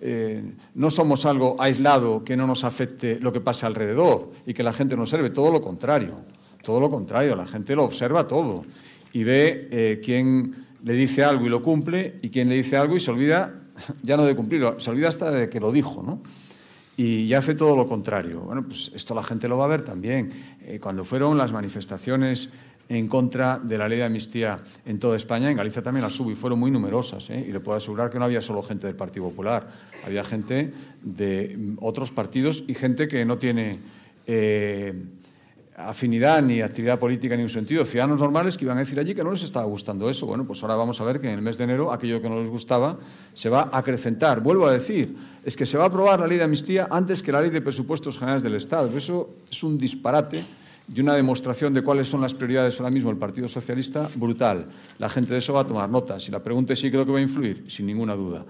eh, no somos algo aislado que no nos afecte lo que pasa alrededor y que la gente no observe, todo lo contrario, todo lo contrario, la gente lo observa todo y ve eh, quién le dice algo y lo cumple y quién le dice algo y se olvida ya no de cumplirlo, se olvida hasta de que lo dijo, ¿no? y hace todo lo contrario. Bueno, pues esto la gente lo va a ver también. Eh, cuando fueron las manifestaciones en contra de la ley de amnistía en toda España, en Galicia también las hubo y fueron muy numerosas. ¿eh? Y le puedo asegurar que no había solo gente del Partido Popular, había gente de otros partidos y gente que no tiene eh, afinidad ni actividad política ni un sentido. Ciudadanos normales que iban a decir allí que no les estaba gustando eso. Bueno, pues ahora vamos a ver que en el mes de enero aquello que no les gustaba se va a acrecentar. Vuelvo a decir, es que se va a aprobar la ley de amnistía antes que la ley de presupuestos generales del Estado. Eso es un disparate y una demostración de cuáles son las prioridades ahora mismo del Partido Socialista brutal. La gente de eso va a tomar notas. Y la pregunta es si creo que va a influir, sin ninguna duda.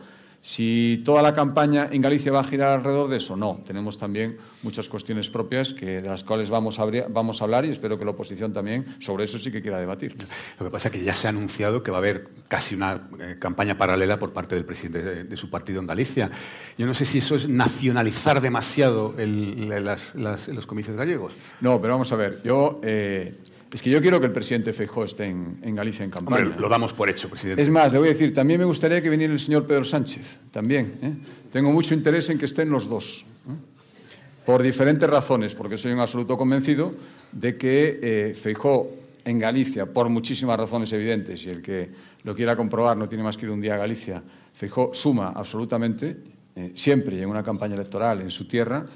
Si toda la campaña en Galicia va a girar alrededor de eso, no. Tenemos también muchas cuestiones propias que, de las cuales vamos a, vamos a hablar y espero que la oposición también sobre eso sí que quiera debatir. Lo que pasa es que ya se ha anunciado que va a haber casi una eh, campaña paralela por parte del presidente de, su partido en Galicia. Yo no sé si eso es nacionalizar demasiado los comicios gallegos. No, pero vamos a ver. Yo. Eh, es que yo quiero que el presidente Feijóo esté en, Galicia en campaña. lo damos por hecho, presidente. Es más, le voy a decir, también me gustaría que viniera el señor Pedro Sánchez, también. ¿eh? Tengo mucho interés en que estén los dos, ¿eh? por diferentes razones, porque soy un absoluto convencido de que eh, Feijóo en Galicia, por muchísimas razones evidentes, y el que lo quiera comprobar no tiene más que ir un día a Galicia, Feijóo suma absolutamente, eh, siempre en una campaña electoral en su tierra,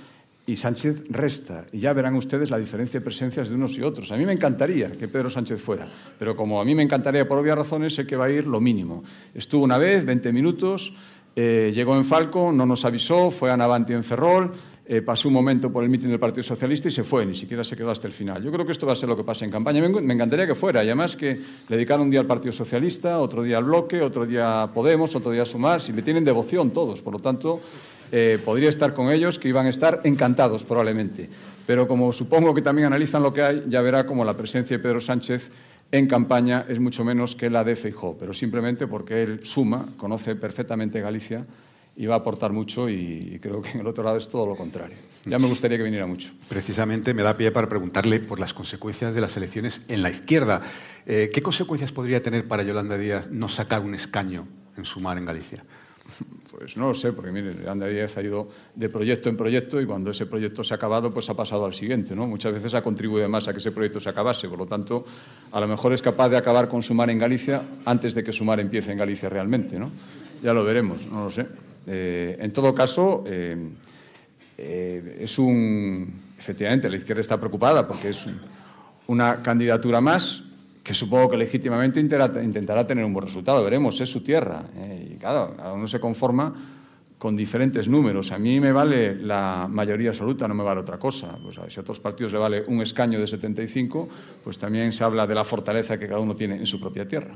y Sánchez resta. Y ya verán ustedes la diferencia de presencias de unos y otros. A mí me encantaría que Pedro Sánchez fuera, pero como a mí me encantaría por obvias razones, sé que va a ir lo mínimo. Estuvo una vez, 20 minutos, eh, llegó en Falco, no nos avisó, fue a Navanti en Ferrol, eh, pasó un momento por el mitin del Partido Socialista y se fue, ni siquiera se quedó hasta el final. Yo creo que esto va a ser lo que pasa en campaña. Me, me encantaría que fuera, y además que le dedicaran un día al Partido Socialista, otro día al Bloque, otro día a Podemos, otro día a Sumar, si le tienen devoción todos. Por lo tanto, eh, podría estar con ellos, que iban a estar encantados probablemente. Pero como supongo que también analizan lo que hay, ya verá como la presencia de Pedro Sánchez en campaña es mucho menos que la de Feijó, pero simplemente porque él suma, conoce perfectamente Galicia y va a aportar mucho y creo que en el otro lado es todo lo contrario. Ya me gustaría que viniera mucho. Precisamente me da pie para preguntarle por las consecuencias de las elecciones en la izquierda. Eh, ¿Qué consecuencias podría tener para Yolanda Díaz no sacar un escaño en Sumar en Galicia? Pues no lo sé, porque mire, Díaz ha ido de proyecto en proyecto y cuando ese proyecto se ha acabado, pues ha pasado al siguiente, ¿no? Muchas veces ha contribuido más a que ese proyecto se acabase, por lo tanto, a lo mejor es capaz de acabar con Sumar en Galicia antes de que Sumar empiece en Galicia realmente, ¿no? Ya lo veremos, no lo sé. Eh, en todo caso, eh, eh, es un... Efectivamente, la izquierda está preocupada porque es una candidatura más que supongo que legítimamente intentará tener un buen resultado. Veremos, es su tierra. Eh, y claro, cada uno se conforma con diferentes números. A mí me vale la mayoría absoluta, no me vale otra cosa. Pues, si a otros partidos le vale un escaño de 75, pues también se habla de la fortaleza que cada uno tiene en su propia tierra.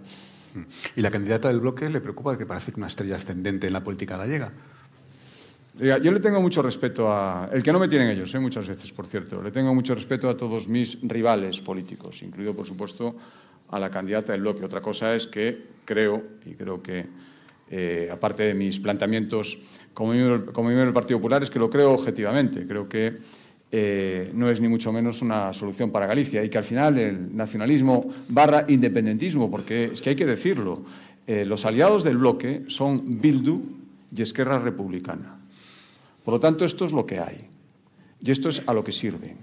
¿Y la candidata del bloque le preocupa que parece una estrella ascendente en la política gallega? Yo le tengo mucho respeto a... El que no me tienen ellos, ¿eh? muchas veces, por cierto. Le tengo mucho respeto a todos mis rivales políticos, incluido, por supuesto, a la candidata del bloque. Otra cosa es que creo, y creo que, eh, aparte de mis planteamientos como miembro, del Partido Popular, es que lo creo objetivamente. Creo que eh, no es ni mucho menos una solución para Galicia y que al final el nacionalismo barra independentismo, porque es que hay que decirlo, eh, los aliados del bloque son Bildu y Esquerra Republicana. Por lo tanto, esto es lo que hay y esto es a lo que sirve.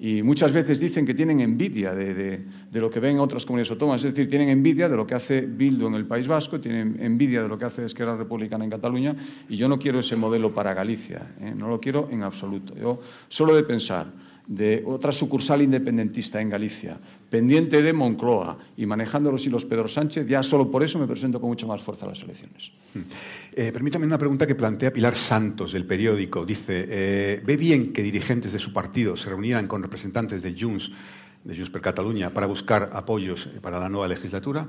Y muchas veces dicen que tienen envidia de, lo que ven en otras comunidades autónomas, es decir, tienen envidia de lo que hace Bildu en el País Vasco, tienen envidia de lo que hace Esquerra Republicana en Cataluña, y yo no quiero ese modelo para Galicia, ¿eh? no lo quiero en absoluto. Yo solo de pensar de otra sucursal independentista en Galicia, pendiente de Moncloa y manejando los hilos Pedro Sánchez, ya solo por eso me presento con mucho más fuerza a las elecciones. Mm. Eh, permítame una pregunta que plantea Pilar Santos del periódico. Dice, eh, ¿ve bien que dirigentes de su partido se reunieran con representantes de Junts, de Junts per Cataluña, para buscar apoyos para la nueva legislatura?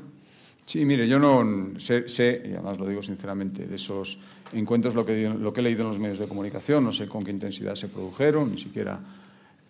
Sí, mire, yo no sé, sé, y además lo digo sinceramente, de esos encuentros lo que, lo que he leído en los medios de comunicación, no sé con qué intensidad se produjeron, ni siquiera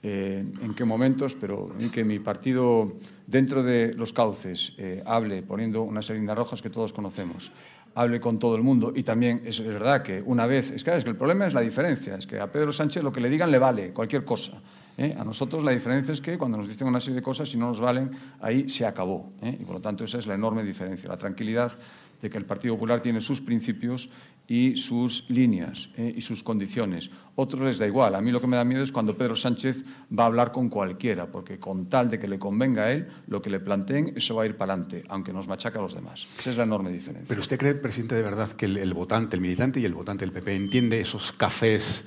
eh, en qué momentos, pero que mi partido, dentro de los cauces, eh, hable poniendo unas líneas rojas que todos conocemos, hable con todo el mundo y también es, verdad que una vez, es que, el problema es la diferencia, es que a Pedro Sánchez lo que le digan le vale, cualquier cosa. ¿eh? A nosotros la diferencia es que cuando nos dicen una serie de cosas, si no nos valen, ahí se acabó. Y por lo tanto esa es la enorme diferencia, la tranquilidad de que el Partido Popular tiene sus principios y sus líneas eh, y sus condiciones. Otros les da igual. A mí lo que me da miedo es cuando Pedro Sánchez va a hablar con cualquiera, porque con tal de que le convenga a él, lo que le planteen, eso va a ir para adelante, aunque nos machaca a los demás. Esa es la enorme diferencia. Pero usted cree, presidente, de verdad que el, votante, el militante y el votante del PP entiende esos cafés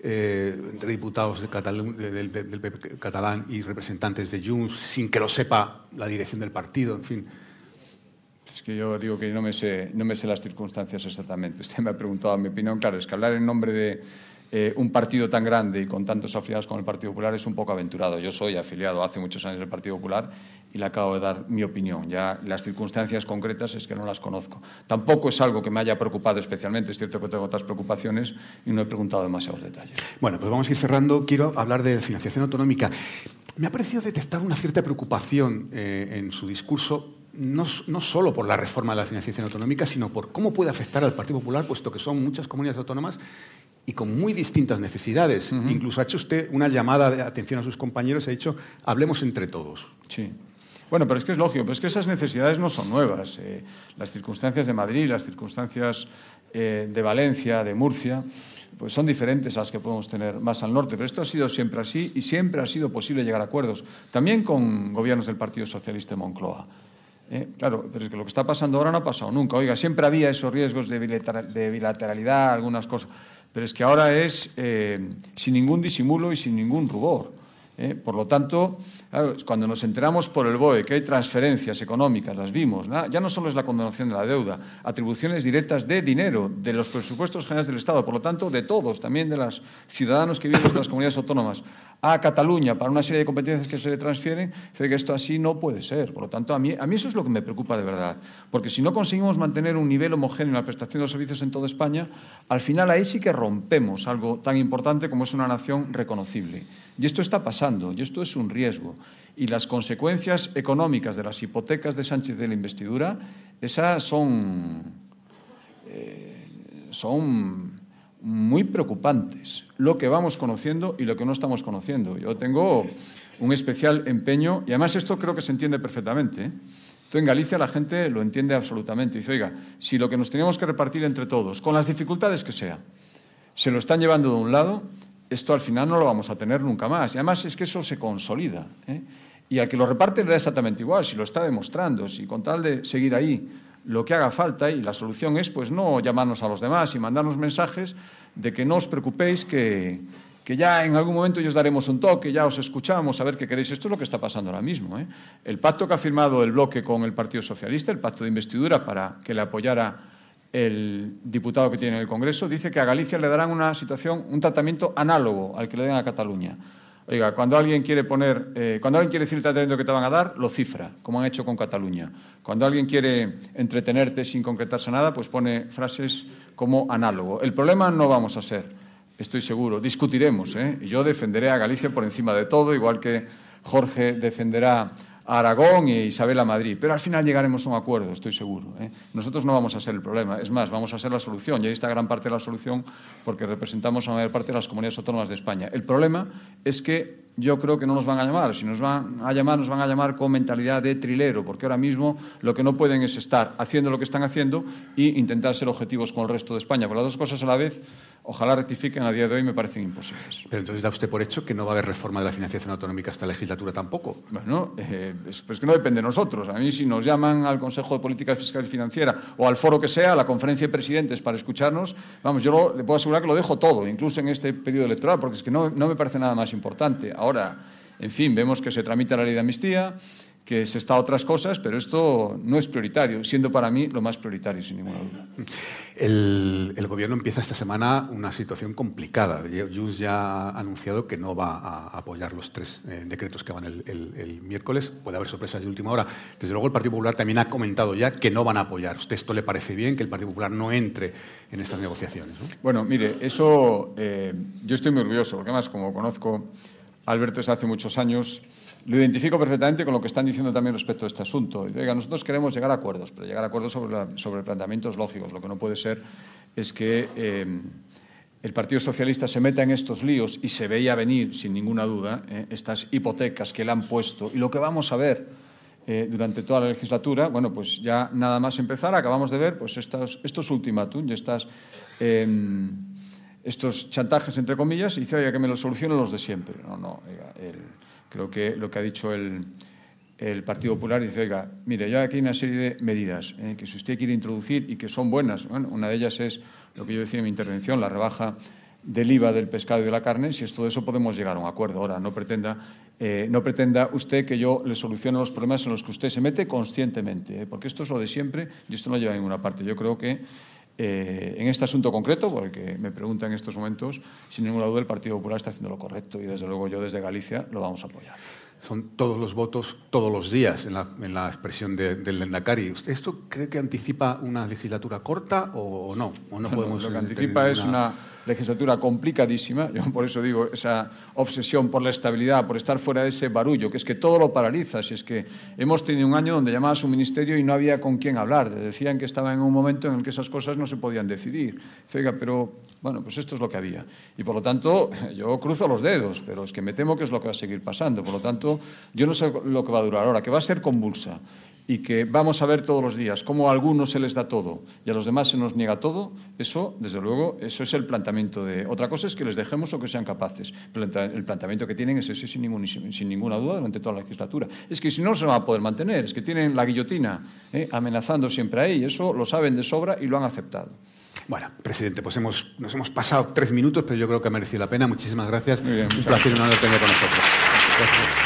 eh, entre diputados del, PP catalán y representantes de Junts sin que lo sepa la dirección del partido, en fin es que yo digo que no me, sé, no me sé las circunstancias exactamente. Usted me ha preguntado mi opinión. Claro, es que hablar en nombre de eh, un partido tan grande y con tantos afiliados con el Partido Popular es un poco aventurado. Yo soy afiliado hace muchos años del Partido Popular y le acabo de dar mi opinión. Ya las circunstancias concretas es que no las conozco. Tampoco es algo que me haya preocupado especialmente. Es cierto que tengo otras preocupaciones y no he preguntado demasiados detalles. Bueno, pues vamos a ir cerrando. Quiero hablar de financiación autonómica. Me ha parecido detectar una cierta preocupación eh, en su discurso no, no, solo por la reforma de la financiación autonómica, sino por cómo puede afectar al Partido Popular, puesto que son muchas comunidades autónomas y con muy distintas necesidades. Incluso ha hecho usted una llamada de atención a sus compañeros y ha dicho, hablemos entre todos. Sí. Bueno, pero es que es lógico, pero es que esas necesidades no son nuevas. Eh, las circunstancias de Madrid, las circunstancias eh, de Valencia, de Murcia, pues son diferentes a las que podemos tener más al norte. Pero esto ha sido siempre así y siempre ha sido posible llegar a acuerdos, también con gobiernos del Partido Socialista de Moncloa. Eh, claro, pero es que lo que está pasando ahora no ha pasado nunca. Oiga, siempre había esos riesgos de bilateralidad, algunas cosas, pero es que ahora es eh, sin ningún disimulo y sin ningún rubor. ¿Eh? Por lo tanto, cuando nos enteramos por el BOE que hay transferencias económicas, las vimos, ya no solo es la condonación de la deuda, atribuciones directas de dinero de los presupuestos generales del Estado, por lo tanto, de todos, también de los ciudadanos que viven en las comunidades autónomas, a Cataluña para una serie de competencias que se le transfieren, dice que esto así no puede ser. Por lo tanto, a mí, a mí eso es lo que me preocupa de verdad. Porque si no conseguimos mantener un nivel homogéneo en la prestación de los servicios en toda España, al final ahí sí que rompemos algo tan importante como es una nación reconocible. Y esto está pasando, y esto es un riesgo. Y las consecuencias económicas de las hipotecas de Sánchez de la investidura, esas son, eh, son muy preocupantes, lo que vamos conociendo y lo que no estamos conociendo. Yo tengo un especial empeño, y además esto creo que se entiende perfectamente. ¿eh? en Galicia la gente lo entiende absolutamente. Dice, oiga, si lo que nos tenemos que repartir entre todos, con las dificultades que sea, se lo están llevando de un lado, esto al final no lo vamos a tener nunca más. Y además es que eso se consolida. ¿eh? Y al que lo reparte le da exactamente igual, si lo está demostrando, si con tal de seguir ahí lo que haga falta y la solución es pues no llamarnos a los demás y mandarnos mensajes de que no os preocupéis que, que ya en algún momento os daremos un toque, ya os escuchamos, a ver qué queréis. Esto es lo que está pasando ahora mismo. ¿eh? El pacto que ha firmado el bloque con el Partido Socialista, el pacto de investidura para que le apoyara el diputado que tiene en el Congreso, dice que a Galicia le darán una situación, un tratamiento análogo al que le den a Cataluña. Oiga, cuando alguien quiere poner, eh, cuando alguien quiere decir el tratamiento que te van a dar, lo cifra, como han hecho con Cataluña. Cuando alguien quiere entretenerte sin concretarse nada, pues pone frases como análogo. El problema no vamos a ser, estoy seguro, discutiremos. ¿eh? Yo defenderé a Galicia por encima de todo, igual que Jorge defenderá Aragón e Isabel a Madrid. Pero al final llegaremos a un acuerdo, estoy seguro. ¿eh? Nosotros no vamos a ser el problema, es más, vamos a ser la solución. Y ahí está gran parte de la solución porque representamos a la mayor parte de las comunidades autónomas de España. El problema es que yo creo que no nos van a llamar. Si nos van a llamar, nos van a llamar con mentalidad de trilero, porque ahora mismo lo que no pueden es estar haciendo lo que están haciendo e intentar ser objetivos con el resto de España. Por las dos cosas a la vez, ojalá rectifiquen, a día de hoy me parecen imposibles. Pero entonces da usted por hecho que no va a haber reforma de la financiación autonómica esta legislatura tampoco. Bueno, eh, es, pues que no depende de nosotros. A mí si nos llaman al Consejo de Política Fiscal y Financiera o al foro que sea, a la conferencia de presidentes para escucharnos, vamos, yo le puedo asegurar que lo dejo todo, incluso en este periodo electoral, porque es que no, no me parece nada más importante. Ahora, en fin, vemos que se tramita la ley de amnistía, que se está a otras cosas, pero esto no es prioritario, siendo para mí lo más prioritario, sin ninguna duda. El, el gobierno empieza esta semana una situación complicada. Jus ya ha anunciado que no va a apoyar los tres eh, decretos que van el, el, el, miércoles. Puede haber sorpresas de última hora. Desde luego, el Partido Popular también ha comentado ya que no van a apoyar. ¿Usted esto le parece bien, que el Partido Popular no entre en estas negociaciones? ¿no? Bueno, mire, eso eh, yo estoy muy orgulloso, porque además, como conozco a Alberto desde hace muchos años, lo identifico perfectamente con lo que están diciendo también respecto a este asunto. Oiga, nosotros queremos llegar a acuerdos, pero llegar a acuerdos sobre, la, sobre planteamientos lógicos. Lo que no puede ser es que eh, el Partido Socialista se meta en estos líos y se veía venir, sin ninguna duda, eh, estas hipotecas que le han puesto. Y lo que vamos a ver eh, durante toda la legislatura, bueno, pues ya nada más empezar, acabamos de ver pues estos, estos ultimátum estas, eh, estos chantajes, entre comillas, y dice, oiga, que me lo solucionen los de siempre. No, no, el, Creo que lo que ha dicho el, el Partido Popular dice, oiga, mire, yo aquí hay una serie de medidas eh, que si usted quiere introducir y que son buenas, una de ellas es lo que yo decía en mi intervención, la rebaja del IVA del pescado y de la carne, si es todo eso podemos llegar a un acuerdo. Ahora, no pretenda, eh, no pretenda usted que yo le solucione los problemas en los que usted se mete conscientemente, eh, porque esto es lo de siempre y esto no lleva a ninguna parte. Yo creo que eh, en este asunto concreto, porque me pregunta en estos momentos, sin ninguna duda el Partido Popular está haciendo lo correcto y desde luego yo desde Galicia lo vamos a apoyar. Son todos los votos todos los días en la, en la expresión de, del Lendakari. ¿Esto cree que anticipa una legislatura corta o, o no? ¿O no podemos lo que anticipa es una... una legislatura complicadísima, yo por eso digo esa obsesión por la estabilidad, por estar fuera de ese barullo, que es que todo lo paraliza, si es que hemos tenido un año donde llamaba su ministerio y no había con quién hablar, decían que estaba en un momento en el que esas cosas no se podían decidir. Pero bueno, pues esto es lo que había. Y por lo tanto, yo cruzo los dedos, pero es que me temo que es lo que va a seguir pasando. Por lo tanto, yo no sé lo que va a durar ahora, que va a ser convulsa y que vamos a ver todos los días cómo a algunos se les da todo y a los demás se nos niega todo, eso, desde luego, eso es el planteamiento de... Otra cosa es que les dejemos o que sean capaces. El planteamiento que tienen es ese sin, ningún, sin ninguna duda durante toda la legislatura. Es que si no, no se van a poder mantener. Es que tienen la guillotina ¿eh? amenazando siempre ahí. Eso lo saben de sobra y lo han aceptado. Bueno, presidente, pues hemos, nos hemos pasado tres minutos, pero yo creo que ha merecido la pena. Muchísimas gracias. Muy bien, Un placer y un honor tener con nosotros. Gracias.